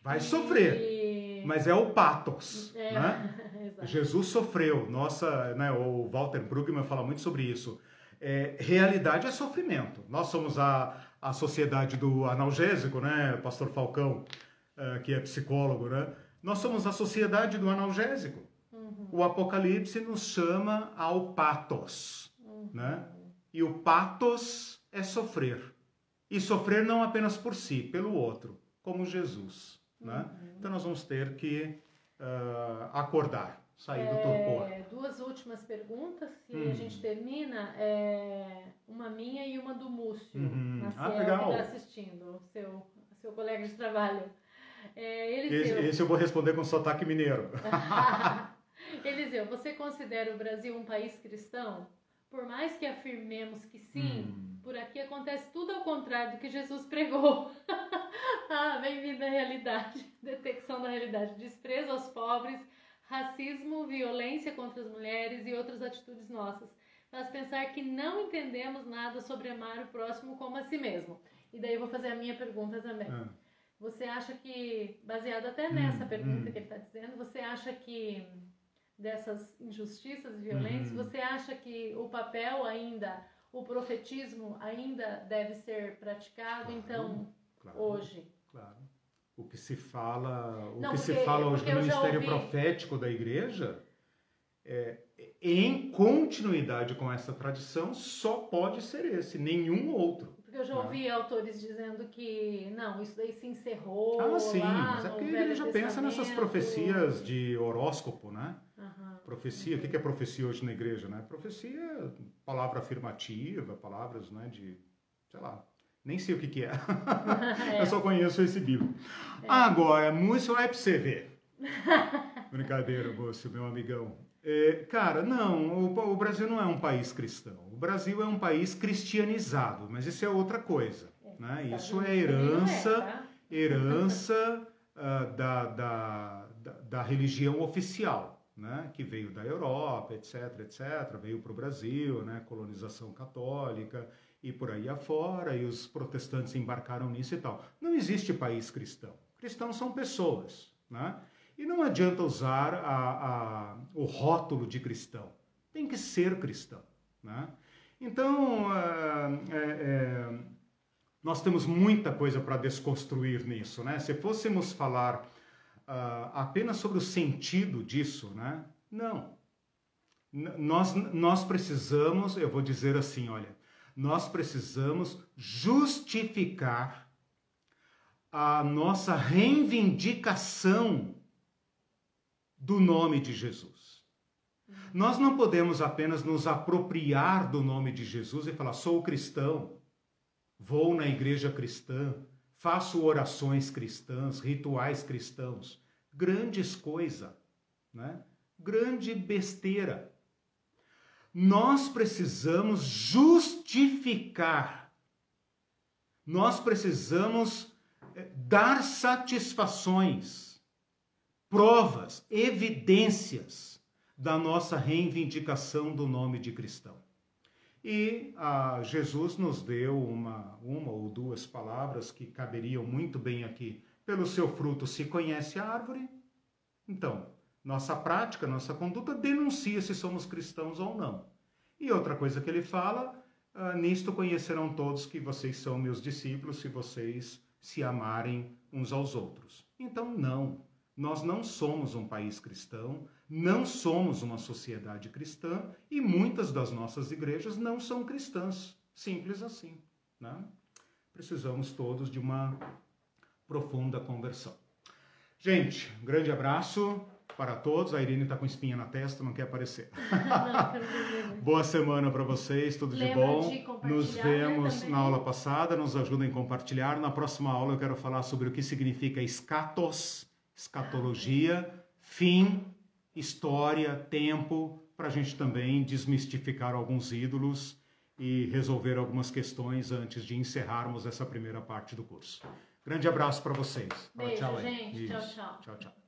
Vai e... sofrer, mas é o patos. É, né? Jesus sofreu. Nossa, né, o Walter Brueggemann fala muito sobre isso. É, realidade é sofrimento. Nós somos a, a sociedade do analgésico, né, Pastor Falcão, uh, que é psicólogo, né? Nós somos a sociedade do analgésico. Uhum. O Apocalipse nos chama ao patos, uhum. né? E o patos é sofrer. E sofrer não apenas por si, pelo outro, como Jesus, né? Uhum. Então nós vamos ter que uh, acordar sair do torpor. É, duas últimas perguntas e hum. a gente termina. É, uma minha e uma do Múcio, uhum. Maciel, ah, legal. que está assistindo, seu, seu colega de trabalho. É, Eliseu. Esse, esse eu vou responder com sotaque mineiro. Eliseu, você considera o Brasil um país cristão? Por mais que afirmemos que sim, hum. por aqui acontece tudo ao contrário do que Jesus pregou. ah, bem-vindo à realidade. Detecção da realidade. Desprezo aos pobres, racismo, violência contra as mulheres e outras atitudes nossas. Faz pensar que não entendemos nada sobre amar o próximo como a si mesmo. E daí eu vou fazer a minha pergunta também. Ah. Você acha que, baseado até nessa hum, pergunta hum. que ele está dizendo, você acha que dessas injustiças e violências, uhum. você acha que o papel ainda, o profetismo ainda deve ser praticado, claro, então, claro, hoje? Claro. O que se fala, o Não, que porque, se fala hoje no ministério ouvi... profético da igreja, é, em continuidade com essa tradição, só pode ser esse, nenhum outro. Porque eu já ouvi autores dizendo que não, isso daí se encerrou. Ah, sim, mas é porque ele já pensa nessas profecias de horóscopo, né? Uhum. Profecia, o que é profecia hoje na igreja, né? Profecia, palavra afirmativa, palavras, né, de, sei lá, nem sei o que que é. é. Eu só conheço esse livro. É. Agora, muito é pra você ver. Brincadeira, moço, meu amigão. É, cara, não, o, o, Brasil não é um país cristão. Brasil é um país cristianizado, mas isso é outra coisa. É, né? Isso é herança, é, tá? herança uh, da, da, da, da religião oficial né, que veio da Europa, etc, etc, veio para o Brasil, né, colonização católica e por aí afora, e os protestantes embarcaram nisso e tal. Não existe país cristão. Cristãos são pessoas, né? E não adianta usar a, a, o rótulo de cristão. Tem que ser cristão, né? Então, é, é, nós temos muita coisa para desconstruir nisso, né? Se fôssemos falar uh, apenas sobre o sentido disso, né? Não. N nós, nós precisamos, eu vou dizer assim, olha, nós precisamos justificar a nossa reivindicação do nome de Jesus. Nós não podemos apenas nos apropriar do nome de Jesus e falar, sou cristão, vou na igreja cristã, faço orações cristãs, rituais cristãos, grandes coisas, né? Grande besteira. Nós precisamos justificar. Nós precisamos eh, dar satisfações, provas, evidências da nossa reivindicação do nome de cristão. E ah, Jesus nos deu uma, uma ou duas palavras que caberiam muito bem aqui. Pelo seu fruto se conhece a árvore. Então, nossa prática, nossa conduta denuncia se somos cristãos ou não. E outra coisa que ele fala, ah, nisto conhecerão todos que vocês são meus discípulos se vocês se amarem uns aos outros. Então, não. Nós não somos um país cristão, não somos uma sociedade cristã e muitas das nossas igrejas não são cristãs. Simples assim. Né? Precisamos todos de uma profunda conversão. Gente, um grande abraço para todos. A Irene está com espinha na testa, não quer aparecer. Não, Boa semana para vocês, tudo Lembra de bom. De nos vemos né, na aula passada, nos ajudem a compartilhar. Na próxima aula eu quero falar sobre o que significa escatos escatologia, fim, história, tempo, para a gente também desmistificar alguns ídolos e resolver algumas questões antes de encerrarmos essa primeira parte do curso. Grande abraço para vocês. Beijo, tchau, gente. Tchau, tchau. Tchau, tchau.